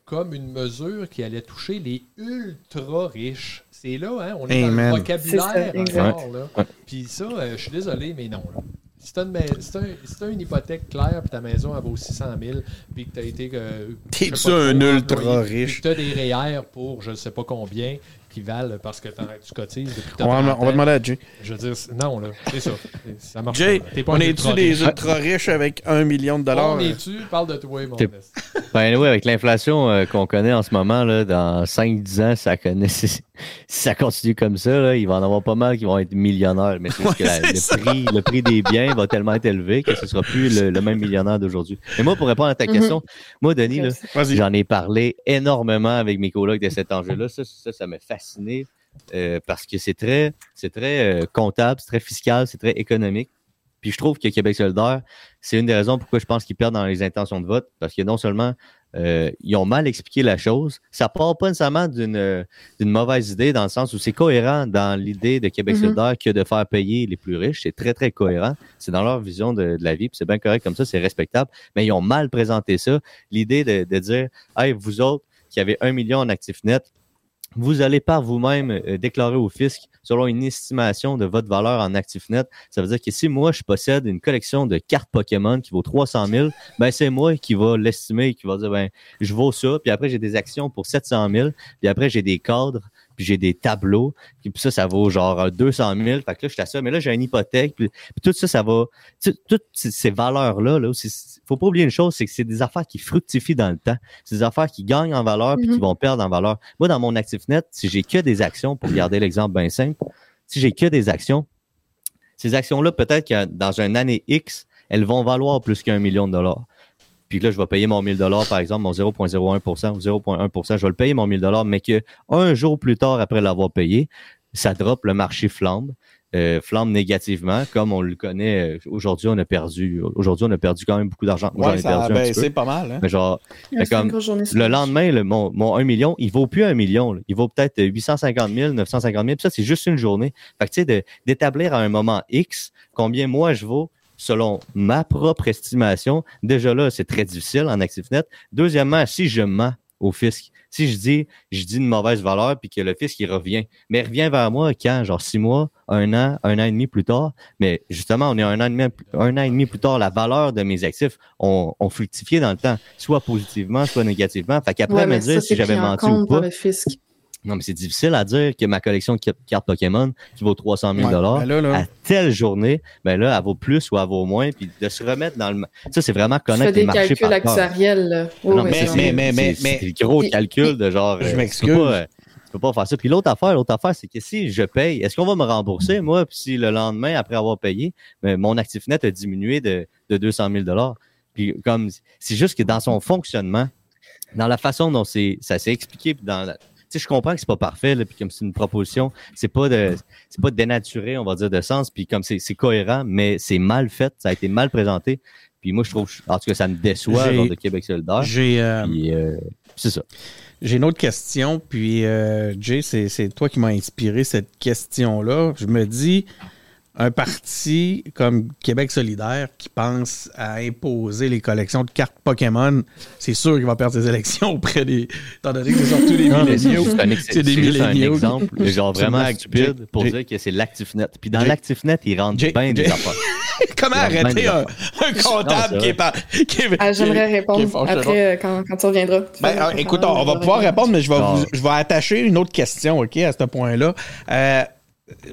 Speaker 4: comme une mesure qui allait toucher les ultra riches. C'est là, hein, on est dans le vocabulaire encore. Là. Puis ça, euh, je suis désolé, mais non. Là si tu as, une hypothèque claire, puis ta maison elle vaut 600 000, puis que tu as été. Euh,
Speaker 2: T'es-tu un ultra riche?
Speaker 4: Tu as des REER pour je ne sais pas combien, qui valent parce que tu cotises depuis
Speaker 2: on, va, on va demander à Jay.
Speaker 4: Je veux dire, non, là, c'est ça. Ça marche
Speaker 2: Jay, pas. on est-tu des ultra riches avec un million de dollars?
Speaker 4: On est-tu? Parle de toi, mon
Speaker 3: Ben oui, avec l'inflation euh, qu'on connaît en ce moment, là, dans 5-10 ans, ça connaît, si ça continue comme ça, là, il va en avoir pas mal qui vont être millionnaires. Mais c'est que le, prix, le prix des biens va tellement être élevé que ce ne sera plus le, même millionnaire d'aujourd'hui. Mais moi, pour répondre à ta mhm. question, moi, Denis, j'en ai parlé énormément avec mes collègues de cet enjeu-là. Ça, ça, ça me fascine euh, parce que c'est très, c'est très euh, comptable, c'est très fiscal, c'est très économique. Puis je trouve que Québec solidaire, c'est une des raisons pourquoi je pense qu'ils perdent dans les intentions de vote, parce que non seulement euh, ils ont mal expliqué la chose, ça part pas nécessairement d'une, d'une mauvaise idée dans le sens où c'est cohérent dans l'idée de Québec mm-hmm. solidaire que de faire payer les plus riches. C'est très, très cohérent. C'est dans leur vision de, la vie, puis c'est bien correct comme ça, c'est respectable. Mais ils ont mal présenté ça. L'idée de, de dire, hey, vous autres qui avez un million en actifs nets, vous allez par vous-même euh, déclarer au fisc selon une estimation de votre valeur en actif net. Ça veut dire que si moi, je possède une collection de cartes Pokémon qui vaut 300 000, ben c'est moi qui va l'estimer, qui va dire, ben, je vaux ça. Puis après, j'ai des actions pour 700 000. Puis après, j'ai des cadres puis j'ai des tableaux, puis ça, ça vaut genre 200 000. Fait que là, je suis ça, mais là, j'ai une hypothèque, puis, tout ça, ça va... Toutes ces valeurs-là, là, faut pas oublier une chose, c'est que c'est des affaires qui fructifient dans le temps. C'est des affaires qui gagnent en valeur puis qui mm-hmm. vont perdre en valeur. Moi, dans mon actif net, si j'ai que des actions, pour garder l'exemple bien simple, si j'ai que des actions, ces actions-là, peut-être que dans une année X, elles vont valoir plus qu'un million de dollars puis là, je vais payer mon 1000 dollars, par exemple, mon 0,01 ou 0,1% je vais le payer mon 1000 dollars, mais que un jour plus tard, après l'avoir payé, ça drop, le marché flambe. Euh, flambe négativement, comme on le connaît. euh, Aujourd'hui, on a perdu. Aujourd'hui, on a perdu quand même beaucoup d'argent. Moi, j'en
Speaker 2: Ouais,
Speaker 3: ai un petit peu.
Speaker 2: pas mal. Hein?
Speaker 3: Mais genre,
Speaker 1: Ouais,
Speaker 3: comme le lendemain, le, mon, mon 1 million, il vaut plus 1 million. là. Il vaut peut-être 850 000, 950 000. Puis ça, c'est juste une journée. Fait que tu sais, d'établir à un moment X combien moi je vaux selon ma propre estimation, déjà là, c'est très difficile en ActiveNet. Deuxièmement, si je mens au fisc, si je dis, je dis une mauvaise valeur puis que le fisc, il revient, mais il revient vers moi quand? Genre six mois, un an, un an et demi plus tard? Mais justement, on est un an et demi, un an et demi plus tard, la valeur de mes actifs ont, ont fructifié dans le temps, soit positivement, soit négativement. Fait qu'après
Speaker 1: Ouais,
Speaker 3: me dire
Speaker 1: ça,
Speaker 3: si j'avais menti ou pas.
Speaker 1: le fisc.
Speaker 3: Non, mais c'est difficile à dire que ma collection de ca- cartes Pokémon qui vaut 300 000
Speaker 2: Ouais, ben là, là,
Speaker 3: à telle journée, ben là, elle vaut plus ou elle vaut moins, puis de se remettre dans le... Ça, c'est vraiment connaître
Speaker 1: des
Speaker 3: les marchés
Speaker 1: calculs
Speaker 3: par cœur.
Speaker 1: actuariels. ouais,
Speaker 3: mais,
Speaker 2: mais- mais-
Speaker 3: c'est-
Speaker 2: mais-
Speaker 3: c'est le gros
Speaker 1: Puis-
Speaker 3: calcul de genre.
Speaker 2: Je
Speaker 3: euh,
Speaker 2: m'excuse.
Speaker 3: euh, peux pas faire ça. Puis l'autre affaire, l'autre affaire, c'est que si je paye, est-ce qu'on va me rembourser, moi, puis si le lendemain, après avoir payé, ben, mon actif net a diminué de, de 200 000 Puis comme, c'est juste que dans son fonctionnement, dans la façon dont c'est, ça s'est expliqué, puis dans la- sais, je comprends que c'est pas parfait, là, puis comme c'est une proposition, c'est pas de, c'est pas dénaturé, on va dire, de sens, puis comme c'est, c'est cohérent, mais c'est mal fait, ça a été mal présenté. Puis moi, je trouve, en tout cas, ça me déçoit, genre de Québec solidaire.
Speaker 2: j'ai euh,
Speaker 3: euh, c'est ça.
Speaker 2: j'ai une autre question. Puis, euh, Jay, c'est c'est toi qui m'as inspiré cette question-là. Je me dis, un parti comme Québec solidaire qui pense à imposer les collections de cartes Pokémon, c'est sûr qu'il va perdre ses élections auprès des... Étant donné que c'est surtout des milléniaux. C'est des
Speaker 3: juste un
Speaker 2: milléniaux.
Speaker 3: exemple, genre vraiment stupide pour dire que c'est l'ActiveNet. Puis dans l'ActiveNet, ils rentrent
Speaker 2: J'ai-
Speaker 3: bien des affaires.
Speaker 2: Comment arrêter un, comptable qui est pas...
Speaker 1: Ah, J'aimerais répondre après euh, quand, quand tu reviendras.
Speaker 2: Ben, euh, écoute, on, va pouvoir répondre, mais je vais, je attacher une autre question, OK, à ce point-là.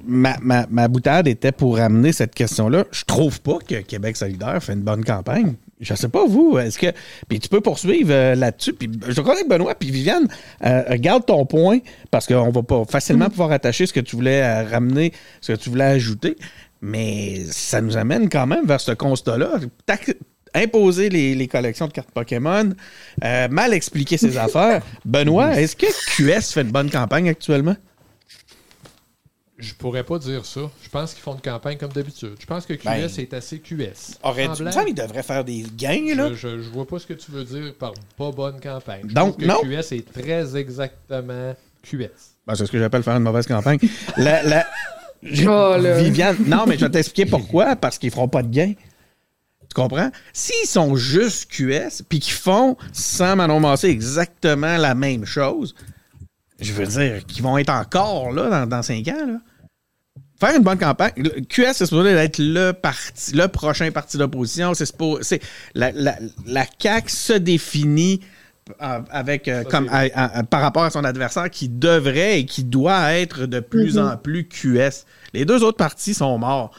Speaker 2: Ma, ma, ma boutade était pour amener cette question-là. Je trouve pas que Québec solidaire fait une bonne campagne. Je sais pas, vous, est-ce que... Puis tu peux poursuivre euh, là-dessus. Puis je connais que Benoît, puis Viviane, euh, garde ton point, parce qu'on va pas facilement pouvoir attacher ce que tu voulais euh, ramener, ce que tu voulais ajouter. Mais ça nous amène quand même vers ce constat-là. Imposer les, les collections de cartes Pokémon, mal expliquer ses affaires. Benoît, est-ce que QS fait une bonne campagne actuellement?
Speaker 4: Je pourrais pas dire ça. Je pense qu'ils font une campagne comme d'habitude. Je pense que QS
Speaker 2: Ben,
Speaker 4: est assez QS.
Speaker 2: Aurait dû, ça, il devrait faire des gains, là.
Speaker 4: je, je vois pas ce que tu veux dire par pas bonne campagne. Je
Speaker 2: Donc,
Speaker 4: que
Speaker 2: non.
Speaker 4: QS est très exactement QS.
Speaker 2: Ben, c'est ce que j'appelle faire une mauvaise campagne. La,
Speaker 1: Oh.
Speaker 2: Viviane, non, mais je vais t'expliquer pourquoi. Parce qu'ils feront pas de gains. Tu comprends? S'ils sont juste QS, puis qu'ils font, sans Manon Massé, exactement la même chose, je veux dire qu'ils vont être encore là dans, dans 5 ans. Là. Faire une bonne campagne. le- QS, c'est supposé être le parti, le prochain parti d'opposition. C'est supposé- la, la, la CAQ se définit euh, avec euh, comme à- à- à- par rapport à son adversaire qui devrait et qui doit être de plus en plus QS. Les deux autres partis sont morts.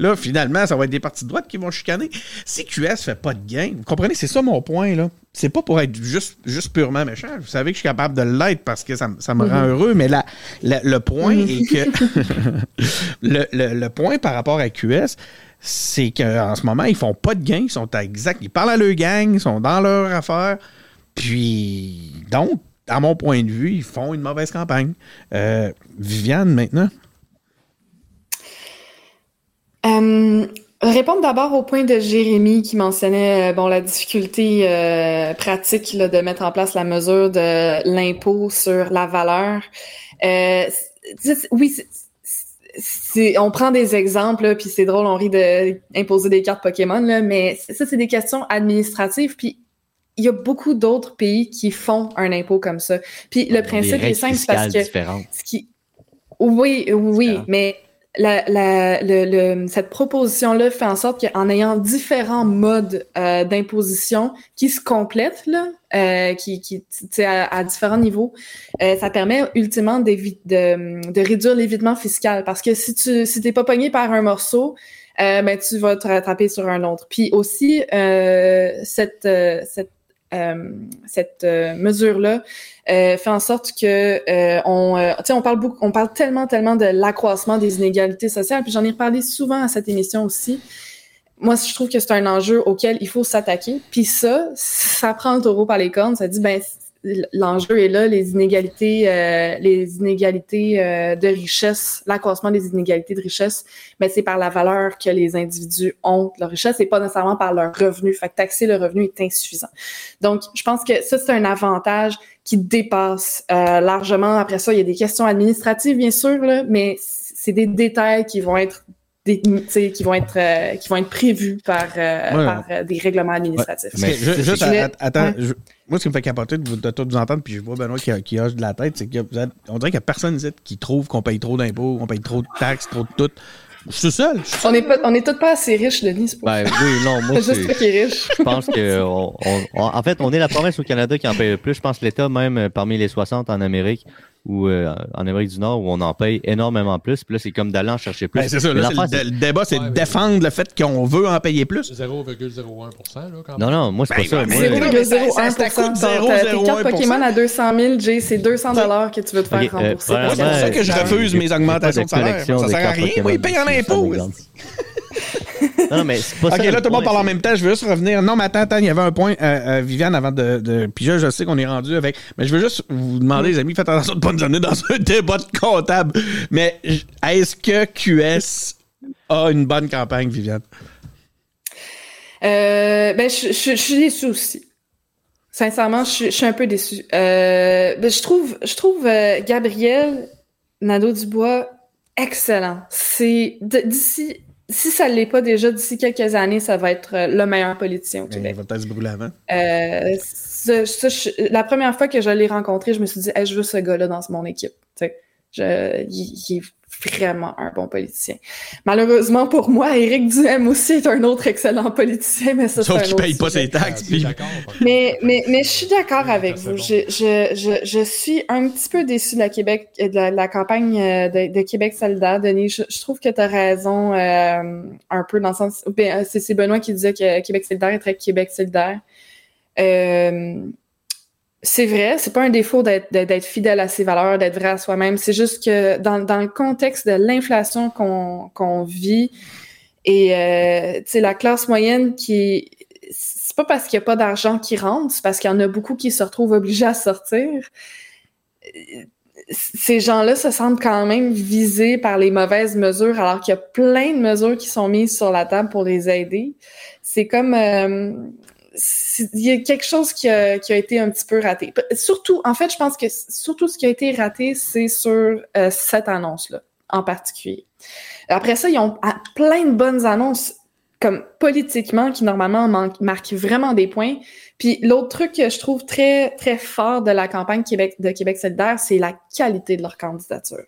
Speaker 2: Là, finalement, ça va être des partis de droite qui vont chicaner. Si QS fait pas de gain, vous comprenez, c'est ça mon point, là. C'est pas pour être juste, juste purement méchant. Vous savez que je suis capable de l'être parce que ça, ça me rend heureux, mais la, la- le point est que le, le- le point par rapport à QS, c'est qu'en ce moment, ils font pas de gain, ils sont à exact, ils parlent à leur gang, ils sont dans leur affaire. Puis, donc, à mon point de vue, ils font une mauvaise campagne. Euh, Viviane, maintenant?
Speaker 1: Euh, répondre d'abord au point de Jérémy qui mentionnait euh, bon la difficulté euh, pratique là, de mettre en place la mesure de l'impôt sur la valeur. Euh, oui, on prend des exemples, là, puis c'est drôle, on rit de imposer des cartes Pokémon, là, mais ça, c'est des questions administratives, puis il y a beaucoup d'autres pays qui font un impôt comme ça. Puis le principe est simple parce que ce qui... Oui, oui, mais la, la, le, le- cette proposition-là fait en sorte qu'en ayant différents modes euh, d'imposition qui se complètent, là, euh, qui, qui à, à différents niveaux, euh, ça permet ultimement de, de réduire l'évitement fiscal. Parce que si tu si t'es pas pogné par un morceau, euh, ben, tu vas te rattraper sur un autre. Puis aussi, euh, cette, euh, cette, euh, cette euh, mesure-là euh, fait en sorte que euh, on, euh, on parle beaucoup, on parle tellement, tellement de l'accroissement des inégalités sociales. Puis j'en ai reparlé souvent à cette émission aussi. Moi, je trouve que c'est un enjeu auquel il faut s'attaquer. Puis ça, ça prend le taureau par les cornes. Ça dit, ben, l'enjeu est là, les inégalités, euh, les inégalités euh, de richesse, l'accroissement des inégalités de richesse, mais c'est par la valeur que les individus ont de leur richesse et pas nécessairement par leur revenu. Fait que taxer le revenu est insuffisant. Donc, je pense que ça, c'est un avantage qui dépasse euh, largement. Après ça, il y a des questions administratives, bien sûr, là, mais c'est des détails qui vont être des, qui vont être euh, qui vont être prévus par, euh, par euh, des règlements administratifs.
Speaker 2: Mais juste, attends, moi ce qui me fait capoter de, de, tout vous entendre, puis je vois Benoît qui, qui hoche de la tête, c'est qu'on dirait qu'il n'y a personne ici qui trouve qu'on paye trop d'impôts, qu'on paye trop de taxes, trop de tout. Je suis seul.
Speaker 1: On n'est pas, on est tous pas assez riches, Denis. C'est
Speaker 3: ben, oui, non, moi,
Speaker 1: c'est juste toi qui es riche.
Speaker 3: Je pense que, on, on, en fait, on est la province au Canada qui en paye le plus. Je pense l'État même parmi les 60 en Amérique ou euh, en Amérique du Nord où on en paye énormément plus. Puis là, c'est comme d'aller en chercher plus.
Speaker 2: Ben, c'est ça. Là, le, débat, c'est de défendre le fait qu'on veut en payer plus.
Speaker 4: 0,01 là, quand
Speaker 3: Non, non, moi, c'est pas
Speaker 1: ben, ça. 0,01 Tes cartes Pokémon à 200 000, Jay, c'est 200 que tu veux te faire okay, euh, rembourser.
Speaker 2: c'est pour ça que je refuse mes augmentations de salaire. Ça sert à rien. Moi, ils payent en impôts
Speaker 3: non, mais c'est pas
Speaker 2: OK,
Speaker 3: ça.
Speaker 2: là, tout le monde parle en même temps. Je veux juste revenir. Non, mais attends, attends, il y avait un point, euh, euh, Viviane, avant de. de... Puis là, je sais qu'on est rendu avec. Mais je veux juste vous demander, les amis, faites attention de ne pas nous amener dans un débat de comptable. Mais est-ce que QS a une bonne campagne, Viviane?
Speaker 1: Euh, ben, je, je, je suis déçue aussi. Sincèrement, je, je suis un peu déçue. Euh, ben, je trouve, je trouve euh, Gabriel Nadeau-Dubois excellent. C'est d'ici si ça ne l'est pas déjà, d'ici quelques années, ça va être euh, le meilleur politicien au Québec.
Speaker 2: Il va peut-être se brûler avant.
Speaker 1: Euh, la première fois que je l'ai rencontré, je me suis dit, je veux ce gars-là dans mon équipe. Je, il, est vraiment un bon politicien. Malheureusement pour moi, Éric Duhem aussi est un autre excellent politicien, mais ça
Speaker 2: Sauf qu'il paye pas ses taxes.
Speaker 1: Mais, mais, mais je suis d'accord avec vous. Je, je, je, je, suis un petit peu déçue de la Québec, de la, campagne euh, de, de, Québec solidaire, Denis. Je, je trouve que tu as raison euh, un peu dans le sens. Ben, c'est Benoît qui disait que Québec solidaire est très Québec solidaire. Euh, c'est vrai, c'est pas un défaut d'être fidèle à ses valeurs, d'être vrai à soi-même. C'est juste que dans, dans, le contexte de l'inflation qu'on vit et euh, la classe moyenne qui c'est pas parce qu'il n'y a pas d'argent qui rentre, c'est parce qu'il y en a beaucoup qui se retrouvent obligés à sortir. Ces gens-là se sentent quand même visés par les mauvaises mesures, alors qu'il y a plein de mesures qui sont mises sur la table pour les aider. C'est comme euh, il y a quelque chose qui a, été un petit peu raté. Surtout, en fait, je pense que surtout ce qui a été raté, c'est sur euh, cette annonce-là, en particulier. Après ça, ils ont plein de bonnes annonces, comme politiquement, qui normalement marquent vraiment des points. Puis l'autre truc que je trouve très, très fort de la campagne de Québec solidaire, c'est la qualité de leur candidature.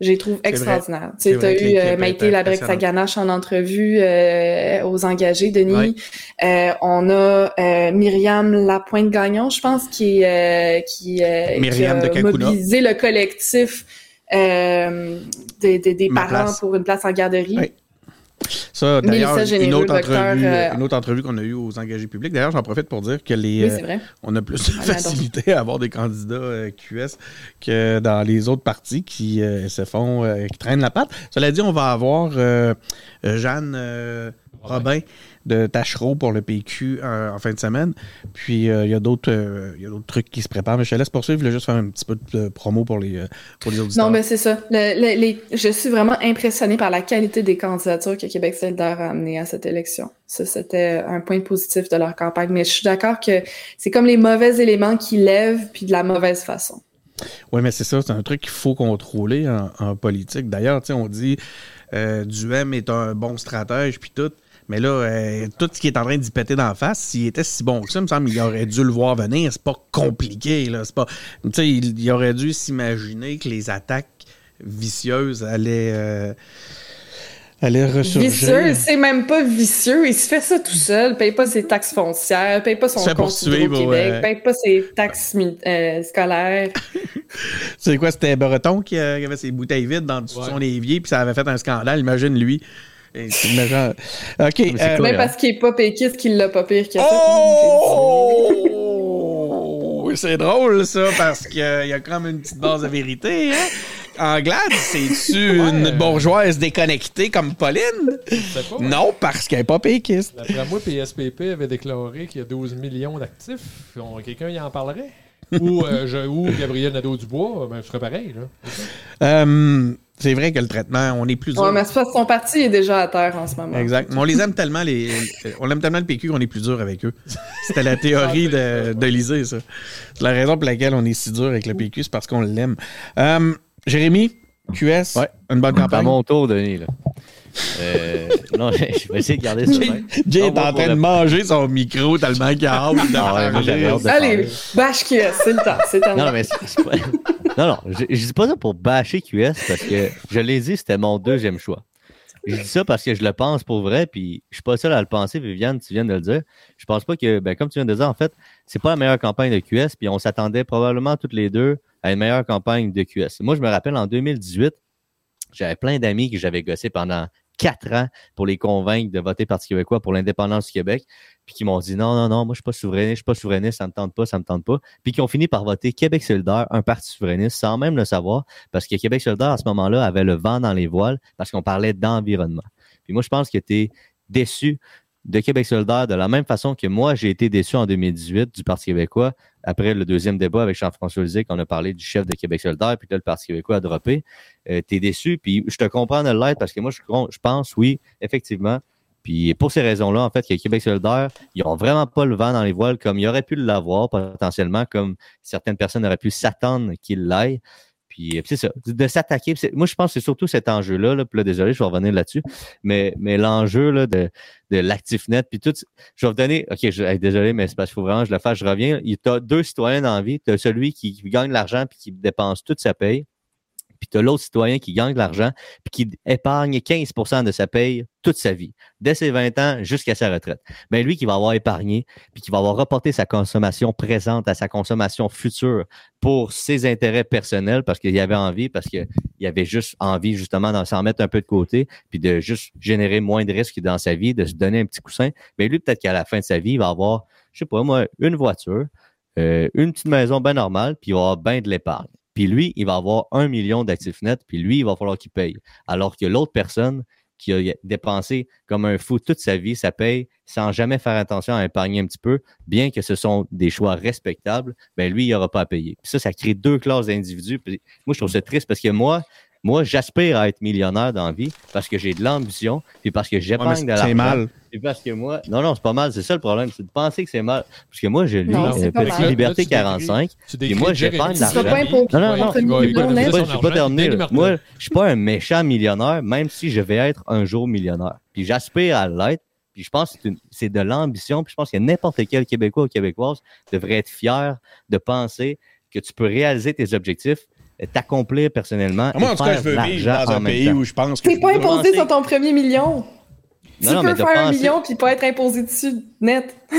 Speaker 1: J'ai trouvé extraordinaire. Tu as eu euh, Maïté Labrec-Saganache en entrevue euh, aux engagés, Denis. Euh, on a euh, Myriam Lapointe-Gagnon, je pense, qui, euh, qui, qui a mobilisé le collectif des, des, des parents pour une place en garderie.
Speaker 2: Ça, d'ailleurs, une, autre entrevue, euh, une autre entrevue qu'on a eue aux engagés publics. D'ailleurs, j'en profite pour dire que les,
Speaker 1: euh,
Speaker 2: on a plus de facilité à avoir des candidats euh, QS que dans les autres partis qui se font, qui traînent la patte. Cela dit, on va avoir Jeanne Robin de Tachereau pour le PQ en fin de semaine. Puis il y a d'autres trucs qui se préparent. Mais je te laisse poursuivre. Je voulais juste faire un petit peu de promo pour les, pour les auditeurs.
Speaker 1: Non, mais c'est ça. je suis vraiment impressionné par la qualité des candidatures que Québec solidaire a amené à cette élection. Ça, c'était un point positif de leur campagne. Mais je suis d'accord que c'est comme les mauvais éléments qui lèvent, puis de la mauvaise façon.
Speaker 2: Oui, mais c'est ça, c'est un truc qu'il faut contrôler en, politique. D'ailleurs, on dit euh, Duhem est un bon stratège, puis tout. Mais là, euh, tout ce qui est en train d'y péter d'en face, s'il était si bon que ça, il me semble qu'il aurait dû le voir venir. C'est pas compliqué, là. C'est pas. Tu sais, il, aurait dû s'imaginer que les attaques vicieuses allaient. Euh, allaient ressurgir.
Speaker 1: Vicieux, c'est même pas vicieux. Il se fait ça tout seul, paye pas ses taxes foncières, paye pas son compte au Québec, paye pas ses taxes euh, scolaires.
Speaker 2: c'est quoi, c'était Breton qui, avait ses bouteilles vides dans son évier, puis ça avait fait un scandale. Imagine lui. OK.
Speaker 1: Euh, mais parce qu'il est pas péquiste qu'il l'a pas pire que ça.
Speaker 2: Oh! c'est drôle, ça, parce qu'il y a quand même une petite base de vérité, hein? Anglade, c'est-tu une bourgeoise déconnectée comme Pauline? Non, parce qu'elle n'est pas péquiste.
Speaker 4: D'après moi, PSPP avait déclaré qu'il y a 12 millions d'actifs. Quelqu'un y en parlerait? ou, euh, je- ou Gabriel Nadeau-Dubois, ben, je ferais pareil. Là.
Speaker 2: Euh, c'est vrai que le traitement, on est plus dur.
Speaker 1: Ouais, mais c'est son parti est déjà à terre en ce moment.
Speaker 2: Exact. Mais on les aime tellement, les, on aime tellement le PQ qu'on est plus dur avec eux. C'était la théorie de, de Lisée, ça. C'est la raison pour laquelle on est si dur avec le PQ, c'est parce qu'on l'aime. Euh, Jérémy, QS,
Speaker 3: Ouais.
Speaker 2: une bonne
Speaker 3: C'est à
Speaker 2: campagne?
Speaker 3: mon tour, Denis. Là. Euh, non, je vais essayer de garder ça.
Speaker 2: Jay. Jay est en train de
Speaker 3: le-
Speaker 2: manger son micro tellement qu'il a hâte de
Speaker 3: Ah
Speaker 1: Allez, bâche QS, c'est le temps. C'est
Speaker 3: Non, mais c'est c'est pas... Non, non, je, dis pas ça pour bâcher QS parce que je l'ai dit, c'était mon deuxième choix. Je dis ça parce que je le pense pour vrai, puis je suis pas seul à le penser, Viviane, tu viens de le dire. Je pense pas que, ben, comme tu viens de le dire, en fait, c'est pas la meilleure campagne de QS, puis on s'attendait probablement toutes les deux à une meilleure campagne de QS. Moi, je me rappelle en 2018, j'avais plein d'amis que j'avais gossé pendant quatre ans pour les convaincre de voter Parti québécois pour l'indépendance du Québec, puis qui m'ont dit non, non, non, moi je suis pas souverainiste, je suis pas souverainiste, ça me tente pas, ça me tente pas, puis qui ont fini par voter Québec solidaire, un parti souverainiste, sans même le savoir, parce que Québec solidaire à ce moment-là avait le vent dans les voiles, parce qu'on parlait d'environnement. Puis moi je pense que tu es déçu de Québec solidaire de la même façon que moi j'ai été déçu en 2018 du Parti québécois après le deuxième débat avec Jean-François Lisée, qu'on a parlé du chef de Québec solidaire, puis là, le Parti québécois a droppé. Euh, T'es déçu, puis je te comprends de l'être parce que moi, je, pense, oui, effectivement. Puis pour ces raisons-là, en fait, que Québec solidaire, ils ont vraiment pas le vent dans les voiles comme ils auraient pu l'avoir potentiellement, comme certaines personnes auraient pu s'attendre qu'ils l'aillent. Euh, c'est ça, de s'attaquer. Moi, je pense que c'est surtout cet enjeu-là. Là, puis là, désolé, je vais revenir là-dessus. Mais, mais l'enjeu là, de, de l'actif-net, puis tout. Je vais vous donner. OK, je, désolé, mais c'est parce qu'il faut vraiment que je le fasse. Je reviens. Tu as deux citoyens dans la. Tu as celui qui, qui gagne l'argent puis qui dépense toute sa paye. Puis tu as l'autre citoyen qui gagne de l'argent puis qui épargne 15% de sa paye toute sa vie, dès ses 20 ans jusqu'à sa retraite. Ben lui qui va avoir épargné puis qui va avoir reporté sa consommation présente à sa consommation future pour ses intérêts personnels parce qu'il avait envie, parce qu'il avait juste envie justement d'en s'en mettre un peu de côté puis de juste générer moins de risques dans sa vie, de se donner un petit coussin. Ben lui peut-être qu'à la fin de sa vie, il va avoir, je sais pas moi, une voiture, euh, une petite maison bien normale, puis il va avoir bien de l'épargne. Puis lui, il va avoir un million d'actifs nets, puis lui, il va falloir qu'il paye. Alors que l'autre personne qui a dépensé comme un fou toute sa vie, ça paye sans jamais faire attention à épargner un petit peu, bien que ce sont des choix respectables, ben lui, il n'aura pas à payer. Puis ça, ça crée deux classes d'individus. Moi, je trouve ça triste parce que moi, moi, j'aspire à être millionnaire dans la vie parce que j'ai de l'ambition, puis parce que
Speaker 2: Ouais,
Speaker 3: j'épargne de l'argent.
Speaker 2: c'est mal.
Speaker 3: Parce que moi, non, non, c'est pas mal, c'est ça le problème, c'est de penser que c'est mal. Parce que moi, je lis
Speaker 1: Non,
Speaker 3: euh, Petit
Speaker 1: mal.
Speaker 3: Liberté
Speaker 4: Là, tu décris-
Speaker 3: 45,
Speaker 4: Tu
Speaker 3: puis moi, j'épargne de l'argent. Non, non, non, je suis pas terminé. Moi, je suis pas un méchant millionnaire, même si je vais être un jour millionnaire. Puis j'aspire à l'être. Puis je pense que c'est de l'ambition. Puis je pense que n'importe quel Québécois ou Québécoise devrait être fier de penser que tu peux réaliser tes objectifs, t'accomplir personnellement.
Speaker 2: Moi,
Speaker 3: et
Speaker 2: en tout cas, je veux vivre dans
Speaker 3: en
Speaker 2: un pays
Speaker 3: temps.
Speaker 2: où je pense que.
Speaker 1: T'es pas imposé sur ton premier million. Tu
Speaker 3: Non, non, mais
Speaker 1: peux faire un
Speaker 3: penser-
Speaker 1: million puis pas être imposé dessus net.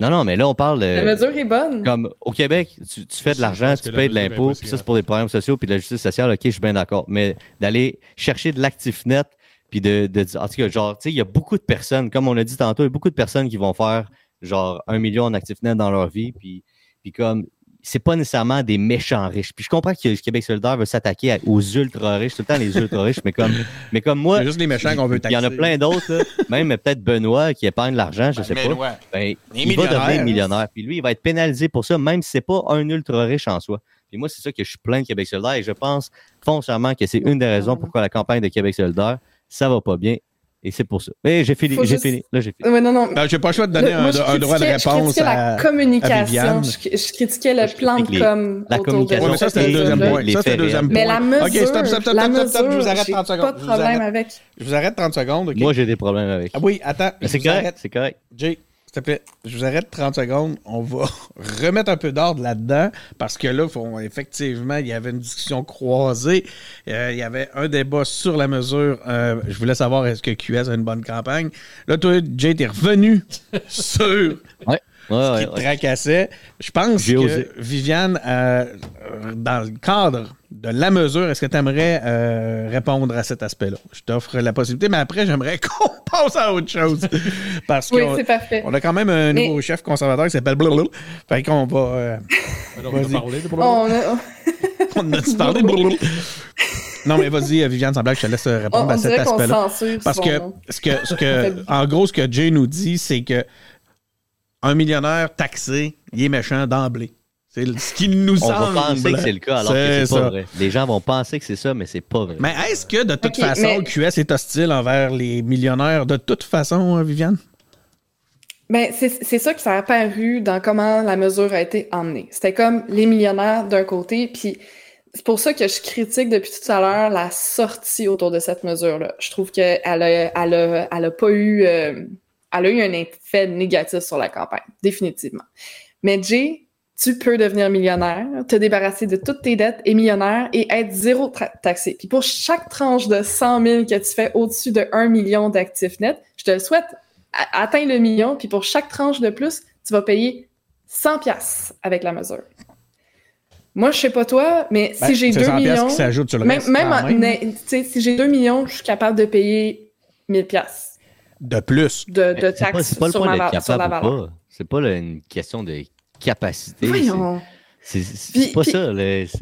Speaker 3: Non, non, mais là, on parle de.
Speaker 1: La mesure est bonne.
Speaker 3: Comme au Québec, tu, tu fais de l'argent, tu payes de l'impôt, puis ça, c'est pour des problèmes sociaux, puis de la justice sociale, ok, je suis bien d'accord. Mais d'aller chercher de l'actif net, puis de, de dire, en tout cas, genre, tu sais, il y a beaucoup de personnes, comme on l'a dit tantôt, il y a beaucoup de personnes qui vont faire, genre, un million d'actifs net dans leur vie, puis, puis comme, c'est pas nécessairement des méchants riches. Puis je comprends que le Québec solidaire veut s'attaquer aux ultra riches, tout le temps les ultra riches, mais comme, mais comme moi,
Speaker 2: C'est juste les méchants qu'on veut
Speaker 3: il y en a plein d'autres, même peut-être Benoît qui épargne de l'argent, je sais pas
Speaker 2: Benoît.
Speaker 3: ben,
Speaker 2: Les
Speaker 3: il va devenir millionnaire. Puis lui, il va être pénalisé pour ça, même si c'est pas un ultra riche en soi. Puis moi, c'est ça que je suis plein de Québec solidaire et je pense foncièrement que c'est une des raisons pourquoi la campagne de Québec solidaire, ça va pas bien. Et c'est pour ça. Mais j'ai fini, j'ai
Speaker 1: juste-
Speaker 3: fini. Là, j'ai fini.
Speaker 1: Ouais, non, non.
Speaker 2: Ben, j'ai pas le choix de donner
Speaker 1: Le-
Speaker 2: un,
Speaker 1: moi, je
Speaker 2: un droit de
Speaker 1: critiquais- je
Speaker 2: réponse
Speaker 1: critiquais
Speaker 2: à.
Speaker 1: la communication.
Speaker 2: Viviane.
Speaker 1: Je, je critiquais le
Speaker 3: Je
Speaker 1: plan de com.
Speaker 3: la
Speaker 1: autour de
Speaker 3: communication.
Speaker 2: Ouais, mais ça, c'était le deuxième point.
Speaker 3: les
Speaker 2: Ça, c'était le
Speaker 3: faits
Speaker 2: deuxième
Speaker 1: Mais
Speaker 2: point.
Speaker 1: la mesure,
Speaker 2: Ok, stop, stop, stop,
Speaker 1: la
Speaker 2: stop, stop, je vous arrête
Speaker 1: j'ai
Speaker 2: 30 secondes.
Speaker 1: Pas de problème
Speaker 2: arrête.
Speaker 1: avec.
Speaker 2: Je vous arrête 30 secondes.
Speaker 3: Moi, j'ai des problèmes avec.
Speaker 2: Ah oui, attends.
Speaker 3: Mais c'est correct, c'est correct.
Speaker 2: Jay, s'il te plaît, je vous arrête 30 secondes. On va remettre un peu d'ordre là-dedans parce que là, effectivement, il y avait une discussion croisée. Euh, il y avait un débat sur la mesure. Euh, je voulais savoir est-ce que QS a une bonne campagne. Là, toi, Jay, t'es revenu sur
Speaker 3: Ouais. Ouais,
Speaker 2: ce
Speaker 3: ouais,
Speaker 2: qui te
Speaker 3: ouais.
Speaker 2: tracassait. Je pense que
Speaker 3: osé.
Speaker 2: Viviane, euh, euh, dans le cadre de la mesure, est-ce que tu aimerais répondre à cet aspect-là? Je t'offre la possibilité, mais après, j'aimerais qu'on passe à autre chose. Parce
Speaker 1: Oui,
Speaker 2: qu'on
Speaker 1: c'est parfait.
Speaker 2: on a quand même un
Speaker 1: Mais-
Speaker 2: nouveau chef conservateur qui s'appelle blablabla. Fait qu'on va. euh,
Speaker 4: Alors, on va
Speaker 2: Vas-y.
Speaker 4: parler de
Speaker 1: On a-
Speaker 2: on a parlé blablabla. Non, mais vas-y, euh, Viviane, semble que je te laisse euh,
Speaker 1: on,
Speaker 2: répondre
Speaker 1: on
Speaker 2: à cet aspect-là.
Speaker 1: censure
Speaker 2: Parce que, ce que, ce que, en gros, ce que Jay nous dit, c'est que un millionnaire taxé, il est méchant d'emblée. C'est ce qui nous
Speaker 3: On
Speaker 2: semble.
Speaker 3: va penser que c'est le cas alors que
Speaker 2: C'est
Speaker 3: pas
Speaker 2: ça.
Speaker 3: vrai. Les gens vont penser que c'est ça, mais c'est pas vrai.
Speaker 2: Mais est-ce que de toute façon,
Speaker 1: mais-
Speaker 2: QS est hostile envers les millionnaires de toute façon, hein, Viviane?
Speaker 1: Ben, c'est c'est ça que ça a apparu dans comment la mesure a été emmenée. C'était comme les millionnaires d'un côté, puis c'est pour ça que je critique depuis tout à l'heure la sortie autour de cette mesure-là. Je trouve qu'elle a, elle a, elle a pas eu, euh, elle a eu un effet négatif sur la campagne, définitivement. Mais Jay, tu peux devenir millionnaire, te débarrasser de toutes tes dettes et millionnaire et être zéro taxé. Puis pour chaque tranche de 100 000 que tu fais au-dessus de 1 million d'actifs nets, je te le souhaite, atteins le million, puis pour chaque tranche de plus, tu vas payer 100 pièces avec la mesure. Moi, je sais pas toi, mais
Speaker 2: Ben,
Speaker 1: si j'ai
Speaker 2: c'est
Speaker 1: 2
Speaker 2: 100 piastres
Speaker 1: millions,
Speaker 2: qui sur le
Speaker 1: même, même, en- ne- si j'ai 2 millions, je suis capable de payer 1000 pièces
Speaker 2: De plus.
Speaker 1: de, taxes
Speaker 3: c'est pas le
Speaker 1: sur, ma, la
Speaker 3: capable ou
Speaker 1: valeur.
Speaker 3: pas. C'est pas là, une question de capacité. c'est-
Speaker 1: Voyons.
Speaker 3: Pas
Speaker 1: puis-
Speaker 3: ça.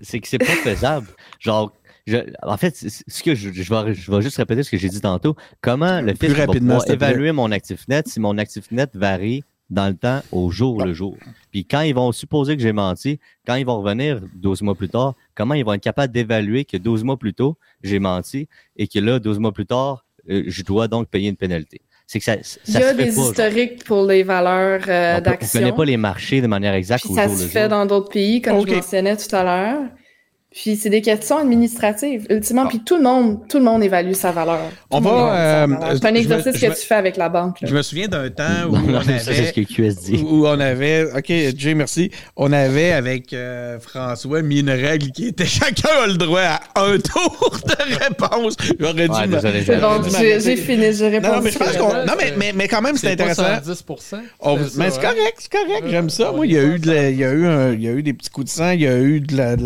Speaker 3: C'est que c'est pas faisable. Genre, je- en fait, ce que je, je, vais, je vais juste répéter ce que j'ai dit tantôt. Comment le fisc va
Speaker 2: rapidement,
Speaker 3: pouvoir
Speaker 2: plaît.
Speaker 3: évaluer mon actif net si mon actif net varie dans le temps au jour le jour? Puis quand ils vont supposer que j'ai menti, quand ils vont revenir 12 mois plus tard, comment ils vont être capables d'évaluer que 12 mois plus tôt, j'ai menti et que là, 12 mois plus tard, je dois donc payer une pénalité? C'est que ça, ça
Speaker 1: Il y a des
Speaker 3: pas. genre.
Speaker 1: historiques pour les valeurs euh,
Speaker 3: On peut- on
Speaker 1: d'action.
Speaker 3: connaît pas les marchés de manière exacte
Speaker 1: Puis
Speaker 3: au
Speaker 1: ça
Speaker 3: jour
Speaker 1: se
Speaker 3: le
Speaker 1: fait
Speaker 3: jour.
Speaker 1: dans d'autres pays, comme
Speaker 2: Ok.
Speaker 1: je mentionnais tout à l'heure. Puis c'est des questions administratives, ultimement. Puis tout le monde, tout le monde évalue sa valeur.
Speaker 2: On
Speaker 1: Tout
Speaker 2: va, euh.
Speaker 1: C'est un
Speaker 2: me-
Speaker 1: exercice que
Speaker 2: me-
Speaker 1: tu fais avec la banque. là.
Speaker 2: Je me souviens d'un temps où
Speaker 3: Non,
Speaker 2: on
Speaker 3: ça, c'est ce
Speaker 2: avait...
Speaker 3: que QS dit.
Speaker 2: Où on avait, OK, Jay, merci. On avait avec euh, François mis une règle qui était chacun a le droit à un tour de réponse. J'aurais dû
Speaker 3: Ouais,
Speaker 2: me-
Speaker 3: désolé,
Speaker 1: C'est
Speaker 2: j'aurais
Speaker 1: bon,
Speaker 2: dû
Speaker 1: j'ai fini, j'ai répondu.
Speaker 2: Non, mais je pense qu'on. Non, mais, mais, mais quand même, c'est
Speaker 4: C'est pas
Speaker 2: intéressant.
Speaker 4: 110
Speaker 2: On-
Speaker 4: c'est
Speaker 2: mais c'est
Speaker 4: hein?
Speaker 2: correct, c'est correct, j'aime ça. Moi,
Speaker 4: y
Speaker 2: il y a
Speaker 4: va,
Speaker 2: eu de la- il y a eu un- il y a eu des petits coups de sang, il y a eu de la,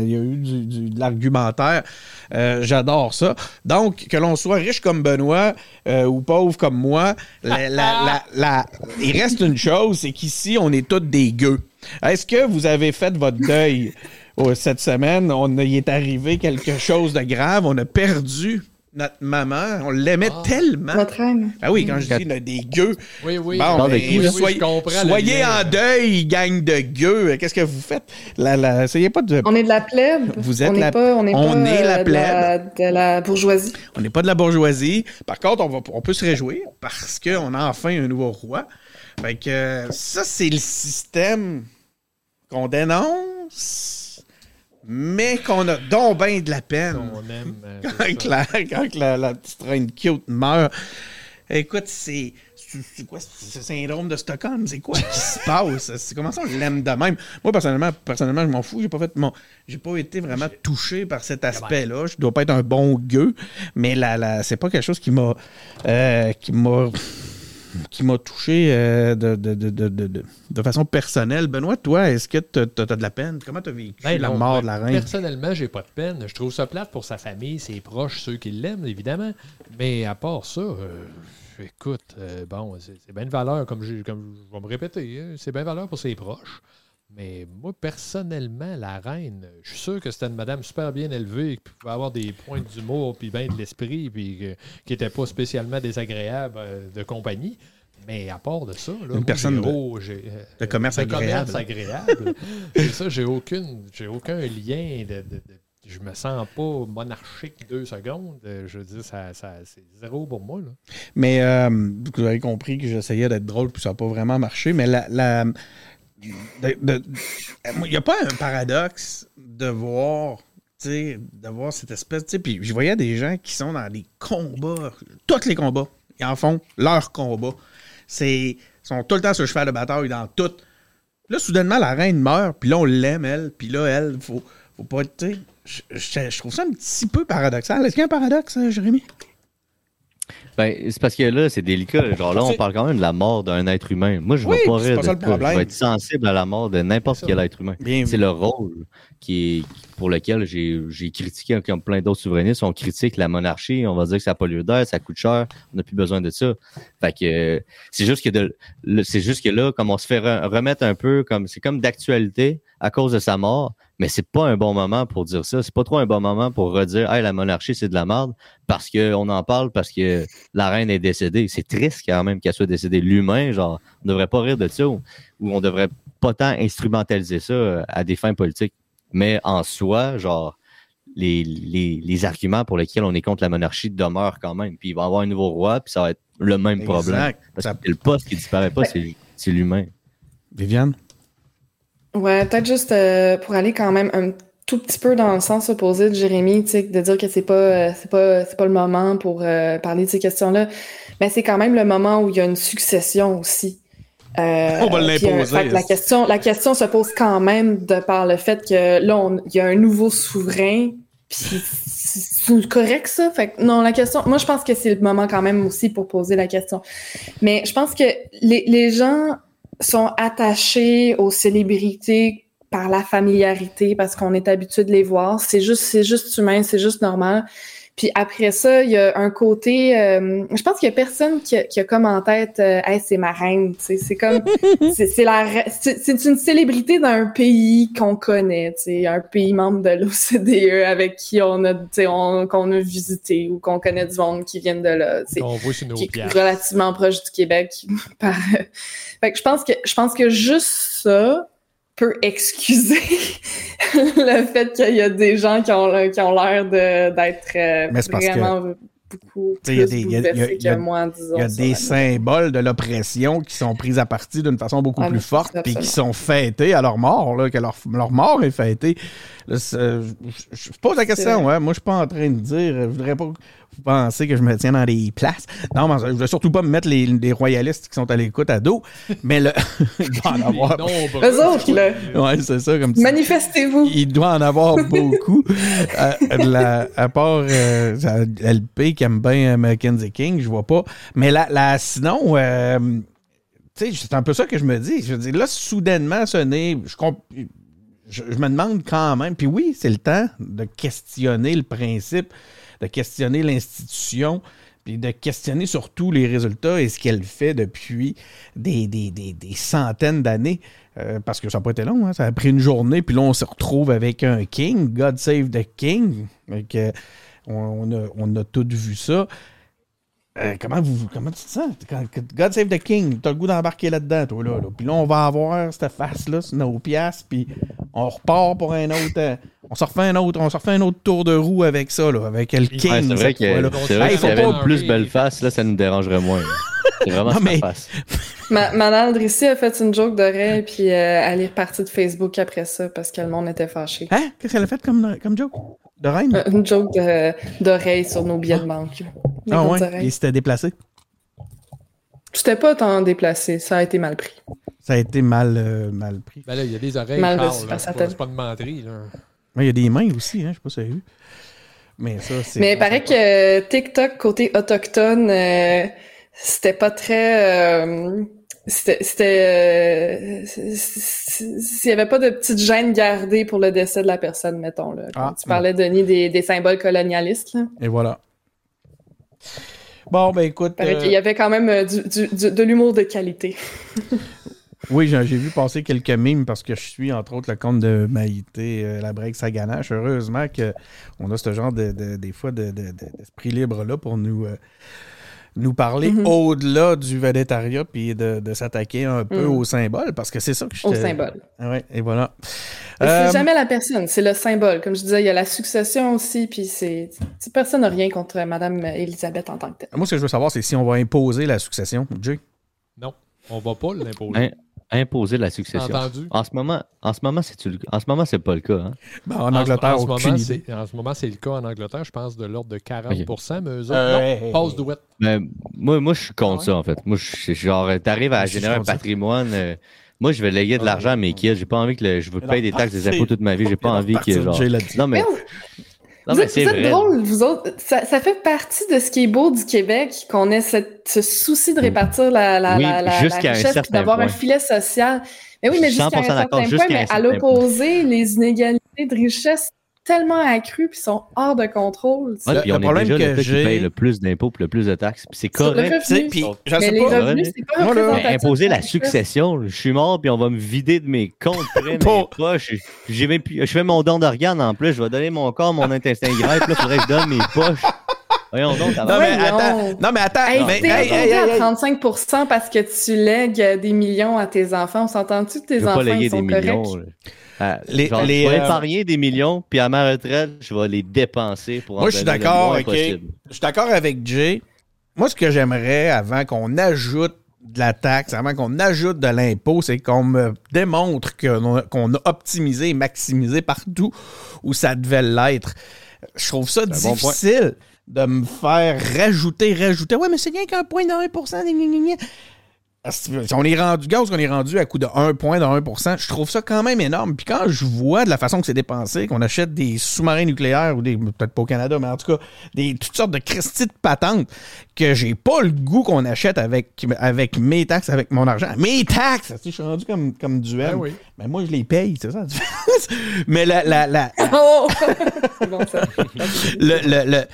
Speaker 2: il y a eu du, du- de l'argumentaire. Euh, J'adore ça. Donc, que l'on soit riche comme Benoît euh, ou pauvre comme moi, la- la- la- la- il reste une chose, c'est qu'ici, on est tous des gueux. Est-ce que vous avez fait votre deuil oh, cette semaine? On y est arrivé quelque chose de grave. On a perdu notre maman. On l'aimait
Speaker 4: Ah.
Speaker 2: tellement.
Speaker 1: Votre reine.
Speaker 2: Ah oui, quand je dis là, des gueux,
Speaker 4: Oui, oui.
Speaker 2: Bon, ben,
Speaker 3: qui?
Speaker 4: Oui,
Speaker 2: soyez,
Speaker 4: je
Speaker 2: soyez en deuil, gang de gueux. Qu'est-ce que vous faites? La, la, essayez pas de.
Speaker 1: On est de la plèbe.
Speaker 2: Vous êtes
Speaker 1: on n'est
Speaker 2: la-
Speaker 1: pas, on n'est
Speaker 2: on
Speaker 1: pas,
Speaker 2: est la
Speaker 1: euh, de la, de la bourgeoisie.
Speaker 2: On n'est pas de la bourgeoisie. Par contre, on, va, on peut se réjouir parce qu'on a enfin un nouveau roi. Fait que euh, ça, c'est le système qu'on dénonce, mais qu'on a donc bien de la peine.
Speaker 4: On aime. euh,
Speaker 2: quand quand la, la petite reine cute meurt. Écoute, c'est. C'est quoi ce syndrome de Stockholm? C'est quoi qui se passe? C'est comment ça on l'aime de même? Moi, personnellement, personnellement, je m'en fous. J'ai pas fait mon. J'ai pas été vraiment touché par cet aspect-là. Je dois pas être un bon gueux, mais la, la, c'est pas quelque chose qui m'a. euh, qui m'a. Qui m'a touché euh, de, de, de, de, façon personnelle. Benoît, toi, est-ce que tu as, de la peine? Comment tu as vécu
Speaker 4: Ben
Speaker 2: la
Speaker 4: non,
Speaker 2: mort
Speaker 4: ben,
Speaker 2: de la reine?
Speaker 4: Personnellement, j'ai pas de peine. Je trouve ça plate pour sa famille, ses proches, ceux qui l'aiment, évidemment. Mais à part ça, euh, écoute, euh, bon, c'est bien de valeur, comme, j'ai- comme je vais me répéter, hein, c'est bien de valeur pour ses proches. Mais moi, personnellement, la reine, je suis sûr que c'était une madame super bien élevée, qui pouvait avoir des points d'humour, puis bien de l'esprit, puis qui n'était pas spécialement désagréable euh, de compagnie. Mais à part de ça, là, moi,
Speaker 2: personne
Speaker 4: oh, euh,
Speaker 2: de commerce
Speaker 4: de
Speaker 2: agréable.
Speaker 4: commerce agréable. c'est ça, j'ai aucune, j'ai aucun lien de, de- de- je me sens pas monarchique deux secondes. Euh, Je veux dire, ça, ça- c'est zéro pour moi. Là.
Speaker 2: Mais euh, vous avez compris que j'essayais d'être drôle, puis ça n'a pas vraiment marché. Mais la. Il n'y a pas un paradoxe de voir, de voir cette espèce. Puis je voyais des gens qui sont dans des combats, tous les combats. Ils en font leur combat. C'est, ils sont tout le temps sur le cheval de bataille dans tout. Là, soudainement, la reine meurt, puis là, on l'aime, elle, puis là, elle, faut, faut pas tu je trouve ça un petit peu paradoxal. Est-ce qu'il y a un paradoxe, euh, Jérémy?
Speaker 3: Ben, c'est parce que là, c'est délicat. Genre là, on parle quand même de la mort d'un être humain. Moi, je ne
Speaker 2: Oui,
Speaker 3: vais pas rire de
Speaker 2: ça.
Speaker 3: Je vais être sensible à la mort de n'importe quel être humain. C'est le rôle qui est, pour lequel j'ai j'ai critiqué, comme plein d'autres souverainistes, on critique la monarchie, on va dire que ça n'a pas lieu d'être, ça coûte cher, on n'a plus besoin de ça. Fait que c'est juste que de, c'est juste que là, comme on se fait re- remettre un peu comme c'est comme d'actualité à cause de sa mort, Mais c'est pas un bon moment pour dire ça. C'est pas trop un bon moment pour redire, hey, la monarchie, c'est de la merde parce qu'on en parle parce que la reine est décédée. C'est triste quand même qu'elle soit décédée. L'humain, genre, on devrait pas rire de ça ou, ou on devrait pas tant instrumentaliser ça euh, à des fins politiques. Mais en soi, genre, les, les, les arguments pour lesquels on est contre la monarchie demeurent quand même. Puis il va y avoir un nouveau roi, puis ça va être le même
Speaker 2: Exact.
Speaker 3: problème. Parce
Speaker 2: Ça-
Speaker 3: que le poste qui disparaît pas, c'est c'est l'humain.
Speaker 2: Viviane?
Speaker 1: Ouais, peut-être juste euh, pour aller quand même un tout petit peu dans le sens opposé de Jérémy, tu sais, de dire que c'est pas euh, c'est pas c'est pas le moment pour euh, parler de ces questions-là, mais c'est quand même le moment où il y a une succession aussi. Euh,
Speaker 2: On va l'imposer.
Speaker 1: la question la question se pose quand même de par le fait que là on- il y a un nouveau souverain puis c'est c'est correct ça? Fait que non la question moi je pense que c'est le moment quand même aussi pour poser la question mais je pense que les, les gens sont attachés aux célébrités par la familiarité parce qu'on est habitué de les voir. C'est juste c'est juste humain c'est juste normal puis après ça il y a un côté euh, je pense qu'il y a personne qui a, qui a comme en tête euh, hey, c'est ma reine tu sais. C'est comme c'est c'est la c'est c'est une célébrité d'un pays qu'on connaît tu sais. Un pays membre de l'OCDE avec qui on a tu sais on- qu'on a visité ou qu'on connaît du monde qui viennent de là tu sais.
Speaker 4: On voit sur nos
Speaker 1: qui est relativement proche du Québec. Par... Fait que je pense que je pense que juste ça peut excuser le fait qu'il y a des gens qui ont qui ont l'air de- d'être euh, vraiment beaucoup
Speaker 2: sais, il y a
Speaker 1: plus
Speaker 2: des- il y a-
Speaker 1: moi, disons.
Speaker 2: Y des symboles de l'oppression qui sont pris à partie d'une façon beaucoup
Speaker 1: Ah,
Speaker 2: plus forte puis qui sont fêtés à leur mort, là, que leur, leur mort est fêtée. Là, je, pose la question, hein. moi je suis pas en train de dire, je voudrais pas vous pensiez que je me tiens dans des places. Non, mais je voudrais surtout pas me mettre les, les royalistes qui sont à l'écoute à dos, mais le... il doit en avoir...
Speaker 1: Eux autres, là,
Speaker 2: Ouais, c'est ça, comme tu
Speaker 1: manifestez-vous.
Speaker 2: il doit en avoir beaucoup. Euh, de la- à part euh, LP qui aime bien Mackenzie King, je vois pas. Mais là, là sinon, euh, tu sais, c'est un peu ça que je me dis. Je veux dire, là, soudainement, ce n'est. Je, comp- je, je me demande quand même. Puis oui, c'est le temps de questionner le principe, de questionner l'institution. Puis de questionner surtout les résultats et ce qu'elle fait depuis des, des, des, des centaines d'années. Euh, parce que ça n'a pas été long, hein. ça a pris une journée, puis là, on se retrouve avec un King, God Save the King. Que, on, on a, on a tous vu ça. Euh, comment vous comment tu te sens? God Save the King, t'as le goût d'embarquer là-dedans, toi, là, là. Puis là, on va avoir cette face-là sur nos pièces, puis on repart pour un autre. euh, on se refait un autre, on se refait un autre tour de roue avec ça, là, avec le King.
Speaker 3: Ouais, c'est vrai vrai
Speaker 2: Hey,
Speaker 3: s'il y avait
Speaker 2: pas-
Speaker 3: une plus belle face, là, ça nous dérangerait moins. C'est vraiment
Speaker 2: Non, mais-
Speaker 3: face.
Speaker 1: Ma Drissi a fait une joke d'oreille, puis euh, elle est repartie de Facebook après ça parce que le monde était fâché.
Speaker 2: Hein? Qu'est-ce qu'elle a fait comme, comme joke? De?
Speaker 1: Euh, Une joke d'oreille sur nos billets de banque. Des
Speaker 2: ah ouais?
Speaker 1: oreilles.
Speaker 2: Il s'était déplacé?
Speaker 1: C'était pas tant déplacé, ça a été mal pris.
Speaker 2: Ça a été mal, euh, mal pris.
Speaker 4: Ben là, il y a des oreilles
Speaker 1: Mal par
Speaker 4: C'est
Speaker 1: sa
Speaker 4: pas, de menterie. Là.
Speaker 2: Il y a des mains aussi, hein? je sais pas si vous avez vu. Mais ça, c'est.
Speaker 1: Mais il paraît que TikTok côté autochtone, euh, c'était pas très. C'était. euh, S'il y avait pas de petite gêne gardée pour le décès de la personne, mettons. Là, Quand
Speaker 2: Ah.
Speaker 1: tu parlais, Denis, des, des symboles colonialistes. Là.
Speaker 2: Et voilà. Bon, ben écoute.
Speaker 1: Il
Speaker 2: euh,
Speaker 1: qu'il y avait quand même euh, du, du- du- de l'humour de qualité.
Speaker 2: Oui, j'ai vu passer quelques mimes parce que je suis, entre autres, le compte de Maïté euh, la break Saganache. Heureusement qu'on a ce genre de, de- des fois de- de- de- d'esprit libre-là pour nous, euh, nous parler
Speaker 1: Mhm.
Speaker 2: au-delà du végétariat puis de, de s'attaquer un peu
Speaker 1: Mhm.
Speaker 2: au symbole parce que c'est ça que je
Speaker 1: Au symbole.
Speaker 2: Ah ouais, et voilà.
Speaker 1: Et
Speaker 2: Euh,
Speaker 1: C'est jamais la personne, c'est le symbole. Comme je disais, il y a la succession aussi, puis c'est. c'est- Personne n'a rien contre Madame Elisabeth en tant que telle.
Speaker 2: Moi, ce que je veux savoir, c'est si on va imposer la succession. Jay?
Speaker 4: Non, on va pas l'imposer.
Speaker 3: Imposer la succession.
Speaker 4: Entendu?
Speaker 3: En ce moment, en ce moment, c'est en ce moment, c'est pas le cas. Hein?
Speaker 2: Ben, en Angleterre,
Speaker 4: en, ce
Speaker 2: aucune
Speaker 4: moment,
Speaker 2: idée.
Speaker 4: c'est, en ce moment, c'est le cas en Angleterre, je pense, de l'ordre de 40 mais eux autres,
Speaker 2: Euh,
Speaker 4: non,
Speaker 2: hey, hey,
Speaker 4: passe
Speaker 2: hey.
Speaker 4: douette.
Speaker 3: Mais moi, moi, je suis contre
Speaker 4: Ah ouais?
Speaker 3: ça, en fait. Moi, je genre, t'arrives à
Speaker 2: suis
Speaker 3: générer un patrimoine. euh, moi, je vais léguer de
Speaker 2: Ah,
Speaker 3: l'argent à mes kids. J'ai pas envie que le- je veux payer des taxes, des impôts toute ma vie. J'ai pas envie que genre. Non mais, non
Speaker 1: vous
Speaker 3: mais
Speaker 1: êtes,
Speaker 3: c'est
Speaker 1: vous êtes autres. Ça, ça fait partie de ce qui est beau du Québec, qu'on ait cette- ce souci de répartir la, la,
Speaker 3: Oui,
Speaker 1: richesse,
Speaker 3: certain
Speaker 1: d'avoir un filet social. Mais oui, mais jusqu'à un
Speaker 3: 100% d'accord,
Speaker 1: certain point, mais à l'opposé, les inégalités de richesse tellement accru puis sont hors de contrôle.
Speaker 3: Ouais,
Speaker 2: Le-
Speaker 3: puis
Speaker 2: le
Speaker 3: on est
Speaker 2: problème
Speaker 3: déjà
Speaker 2: que
Speaker 3: le qui
Speaker 2: j'ai-
Speaker 3: paye le plus d'impôts puis le plus de taxes. Puis c'est
Speaker 1: le
Speaker 3: correct.
Speaker 2: Puis, je
Speaker 1: Mais
Speaker 2: sais
Speaker 1: les
Speaker 2: pas.
Speaker 1: revenus, c'est pas
Speaker 2: Moi, là,
Speaker 1: représentatif.
Speaker 3: Mais imposer la succession, je suis mort puis on va me vider de mes comptes près, mes proches. J'ai même plus- je fais mon don d'organes en plus. Je vais donner mon corps, mon intestin. Puis là, faudrait que je donne mes poches. Voyons donc,
Speaker 2: Non, mais attends. Non, mais attends.
Speaker 1: Hey,
Speaker 2: mais,
Speaker 1: t'es
Speaker 2: hey, hey,
Speaker 1: imposé
Speaker 2: hey,
Speaker 1: à
Speaker 2: hey.
Speaker 1: 35 parce que tu lègues des millions à tes enfants. On s'entend-tu que tes enfants
Speaker 3: pas léguer
Speaker 1: ils sont
Speaker 3: des millions. Là. Ah,
Speaker 2: Les-
Speaker 3: genre,
Speaker 2: les,
Speaker 3: je vais
Speaker 2: euh,
Speaker 3: épargner des millions, puis à ma retraite, je vais les dépenser pour en
Speaker 2: Moi, je suis d'accord, ok.
Speaker 3: possible.
Speaker 2: Je suis d'accord avec Jay. Moi, ce que j'aimerais avant qu'on ajoute de la taxe, avant qu'on ajoute de l'impôt, c'est qu'on me démontre qu'on a, optimisé et maximisé partout où ça devait l'être. Je trouve ça
Speaker 3: bon
Speaker 2: difficile de me faire rajouter, rajouter. Ouais, mais c'est rien qu'un point de 1%. On est rendu, gaz qu'on est rendu à coup de 1 point de 1%, je trouve ça quand même énorme. Puis quand je vois de la façon que c'est dépensé, qu'on achète des sous-marins nucléaires ou des, peut-être pas au Canada, mais en tout cas, des, toutes sortes de Christie de patentes que j'ai pas le goût qu'on achète avec, avec mes taxes, avec mon argent. Mes taxes! Tu sais, Je suis rendu comme, comme duel.
Speaker 4: Ben oui.
Speaker 2: Mais moi, je les paye, c'est ça. Mais la, la, la,
Speaker 1: Oh! c'est bon, ça.
Speaker 2: le, le, le-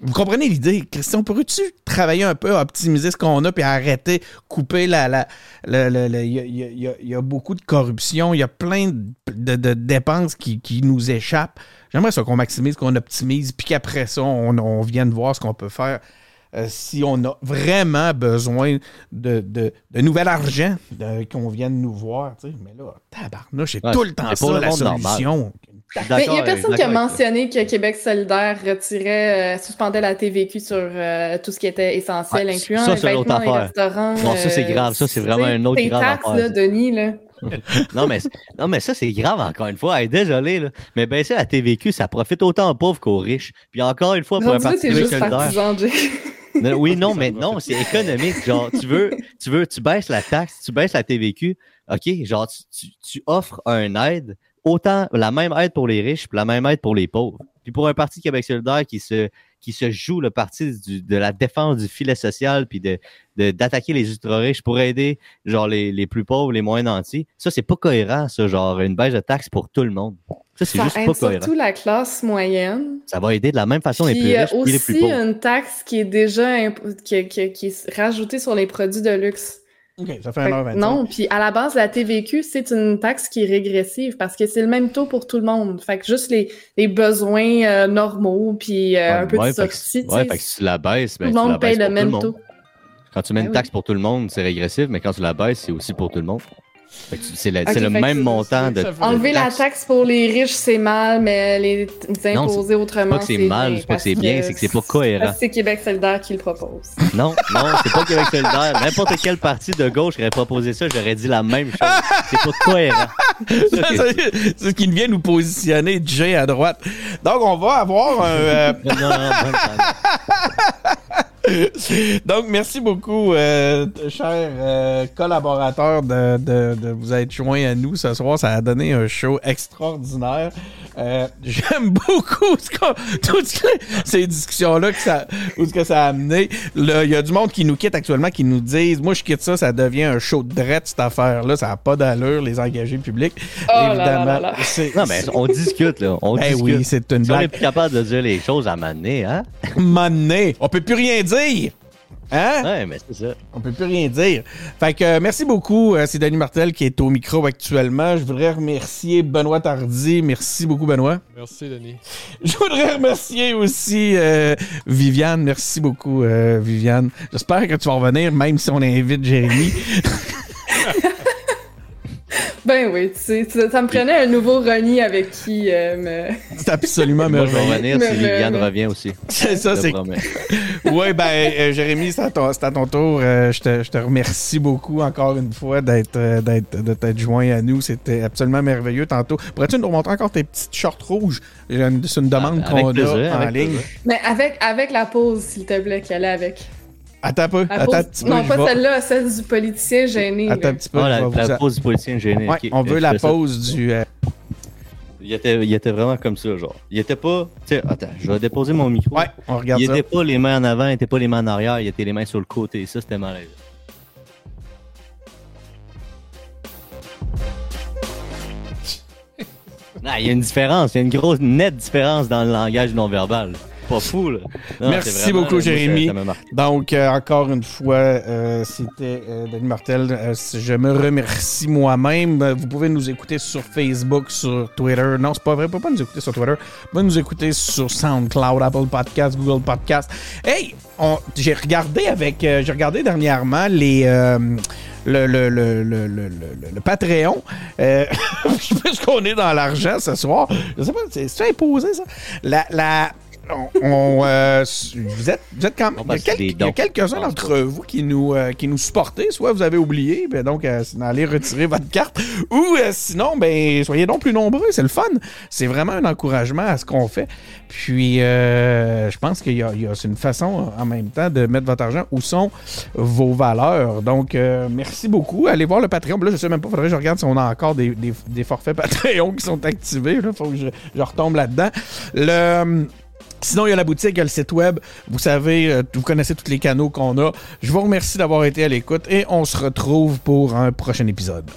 Speaker 2: vous comprenez l'idée, Christian? Pourrais-tu travailler un peu, optimiser ce qu'on a, puis arrêter, couper la. la, Il y, a, il y a- y y beaucoup de corruption, il y a plein de, dépenses qui, qui nous échappent. J'aimerais ça qu'on maximise, qu'on optimise, puis qu'après ça, on, on vienne voir ce qu'on peut faire. euh, si on a vraiment besoin de, de, de nouvel argent, de- qu'on vienne nous voir. Mais là, tabarnouche, c'est
Speaker 3: Ouais,
Speaker 2: tout le temps ça, la
Speaker 3: normal.
Speaker 1: Mais il n'y a
Speaker 3: avec-
Speaker 1: personne qui a mentionné que Québec solidaire retirait, euh, suspendait la TVQ sur euh, tout ce qui était essentiel,
Speaker 3: Ouais,
Speaker 1: incluant
Speaker 3: ça,
Speaker 1: les vêtements, les restaurants.
Speaker 3: Non, ça, c'est
Speaker 1: euh,
Speaker 3: grave. Ça, c'est vraiment une autre grave
Speaker 1: taxes,
Speaker 3: affaire.
Speaker 1: là, Denis, là.
Speaker 3: Non, mais, non, mais ça, c'est grave, encore une fois. Hey, désolé, là. Mais baisser la TVQ, ça profite autant aux pauvres qu'aux riches. Puis encore une fois, pour un
Speaker 1: Rendu là,
Speaker 3: parti. Non, oui, non, mais non, c'est économique. Genre, tu veux, tu veux, tu baisses la taxe, tu baisses la TVQ. OK, genre, tu, tu, tu offres un aide, autant la même aide pour les riches, puis la même aide pour les pauvres. Puis pour un parti Québec solidaire qui se, qui se joue le parti du- de la défense du filet social, puis de, d'attaquer les ultra-riches pour aider, genre, les, les plus pauvres, les moins nantis, ça, c'est pas cohérent, ça, genre, une baisse de taxes pour tout le monde. Ça, c'est juste
Speaker 1: aide
Speaker 3: pas cohérent.
Speaker 1: surtout la classe moyenne.
Speaker 3: Ça va aider de la même façon les
Speaker 1: Puis
Speaker 3: plus riches et les plus
Speaker 1: aussi
Speaker 3: pauvres.
Speaker 1: une taxe qui est déjà imp- qui, qui- qui est rajoutée sur les produits de luxe.
Speaker 2: OK, ça fait
Speaker 1: Fait que
Speaker 2: 1h25.
Speaker 1: non, puis à la base, la TVQ, c'est une taxe qui est régressive parce que c'est le même taux pour tout le monde. Fait que juste les, les besoins euh, normaux, puis euh, un peu
Speaker 3: Ouais,
Speaker 1: de tu
Speaker 3: Ouais, fait que si tu la baisses,
Speaker 1: tout
Speaker 3: ben,
Speaker 1: le
Speaker 3: tu la
Speaker 1: monde paye le
Speaker 3: tout
Speaker 1: même taux.
Speaker 3: Quand tu mets
Speaker 1: Ben
Speaker 3: une
Speaker 1: oui.
Speaker 3: taxe pour tout le monde, c'est régressif, mais quand tu la baisses, c'est aussi pour tout le monde. C'est le, même montant de.
Speaker 1: Enlever la
Speaker 3: taxe.
Speaker 1: pour les riches, c'est mal, mais les les
Speaker 3: Non,
Speaker 1: imposer autrement,
Speaker 3: pas que c'est mal, c'est pas que c'est bien, c'est que c'est pas cohérent.
Speaker 1: C'est Québec solidaire qui le propose.
Speaker 3: Non, non, c'est pas Québec solidaire. N'importe quel parti de gauche aurait proposé ça, j'aurais dit la même chose. C'est pas cohérent.
Speaker 2: c'est ce qui vient nous positionner Jay à droite. Donc, on va avoir un. euh,
Speaker 3: Non, non, non, chance.
Speaker 2: Donc, merci beaucoup, euh, chers euh, collaborateurs, de, de, de vous être joints à nous ce soir. Ça a donné un show extraordinaire. Euh, J'aime beaucoup ce toutes ces- discussions-là que ça, où ce que ça a amené. Il y a du monde qui nous quitte actuellement, qui nous disent Moi, je quitte ça, ça devient un show de drette, cette affaire-là. Ça n'a pas d'allure, les engagés publics.
Speaker 1: Oh là là
Speaker 2: Évidemment.
Speaker 1: là là.
Speaker 2: c'est-
Speaker 3: Non, mais on discute, là. On
Speaker 2: Ben
Speaker 3: discute.
Speaker 2: oui, c'est une
Speaker 3: Si on est
Speaker 2: blague.
Speaker 3: plus capable de dire les choses à m'amener, hein?
Speaker 2: Mané. On peut plus rien dire. Hein?
Speaker 3: Ouais, mais c'est ça.
Speaker 2: On peut plus rien dire. Fait que euh, merci beaucoup. euh, c'est Denis Martel qui est au micro actuellement. Je voudrais remercier Benoît Tardy. Merci beaucoup, Benoît.
Speaker 4: Merci, Denis.
Speaker 2: Je voudrais remercier aussi euh, Viviane. Merci beaucoup, euh, Viviane. J'espère que tu vas revenir, même si on invite Jérémy.
Speaker 1: Ben oui, tu sais, ça, ça me prenait un nouveau Ronnie avec qui euh, me...
Speaker 2: C'est absolument
Speaker 3: Moi, je vais
Speaker 2: merveilleux.
Speaker 3: revenir si
Speaker 1: mais-
Speaker 3: revient aussi.
Speaker 2: C'est ça, c'est. Oui, ben, euh, Jérémy, c'est à, ton, c'est à ton tour. Euh, je, te, je te remercie beaucoup encore une fois d'être, euh, d'être, de t'être joint à nous. C'était absolument merveilleux tantôt. Pourrais-tu nous remontrer encore tes petites shorts rouges? C'est une demande
Speaker 3: Ah,
Speaker 2: qu'on
Speaker 3: plaisir,
Speaker 2: a en
Speaker 3: avec
Speaker 2: ligne.
Speaker 3: plaisir.
Speaker 1: Mais avec, avec la pause, s'il te plaît, qu'elle est avec.
Speaker 2: Attends un peu. Attends un petit peu.
Speaker 1: non, pas celle-là, celle du politicien gêné.
Speaker 2: Attends un petit peu.
Speaker 3: Ah, la, pause du politicien gêné.
Speaker 2: On veut la pause du. euh,
Speaker 3: Il était, il était vraiment comme ça, genre. Il était pas. Tu sais, attends, je vais déposer mon micro.
Speaker 2: Ouais, on regarde
Speaker 3: il
Speaker 2: ça.
Speaker 3: était pas les mains en avant, il était pas les mains en arrière, il était les mains sur le côté. Ça, c'était malaise. Il y a une différence, il y a une grosse, nette différence dans le langage non-verbal. Pas fou, là. Non,
Speaker 2: Merci beaucoup, Jérémy. Donc, euh, encore une fois, euh, c'était euh, Denis Martel. Euh, je me remercie moi-même. Vous pouvez nous écouter sur Facebook, sur Twitter. Non, c'est pas vrai. Vous pouvez pas nous écouter sur Twitter. Vous pouvez nous écouter sur SoundCloud, Apple Podcasts, Google Podcasts. Hey, j'ai regardé avec... euh, j'ai regardé dernièrement les... le, le, le, le, le, le- le Patreon. Euh, Puisqu'on est dans l'argent ce soir. Je sais pas, c'est c'est imposé, ça? La... la on, on, euh, vous êtes, vous êtes quand même. Il y a, quelques-uns d'entre vous qui nous, euh, qui nous supportez. Soit vous avez oublié, ben donc euh, allez retirer votre carte. Ou euh, sinon, ben soyez donc plus nombreux. C'est le fun. C'est vraiment un encouragement à ce qu'on fait. Puis euh, je pense qu'il y a, c'est une façon en même temps de mettre votre argent où sont vos valeurs. Donc merci beaucoup. Allez voir le Patreon. Là, je sais même pas, faudrait que je regarde si on a encore des, des- des forfaits Patreon qui sont activés. Il faut que je, je retombe là-dedans. Le. Sinon, il y a la boutique, il y a le site web. Vous savez, euh, vous connaissez tous les canaux qu'on a. Je vous remercie d'avoir été à l'écoute et on se retrouve pour un prochain épisode.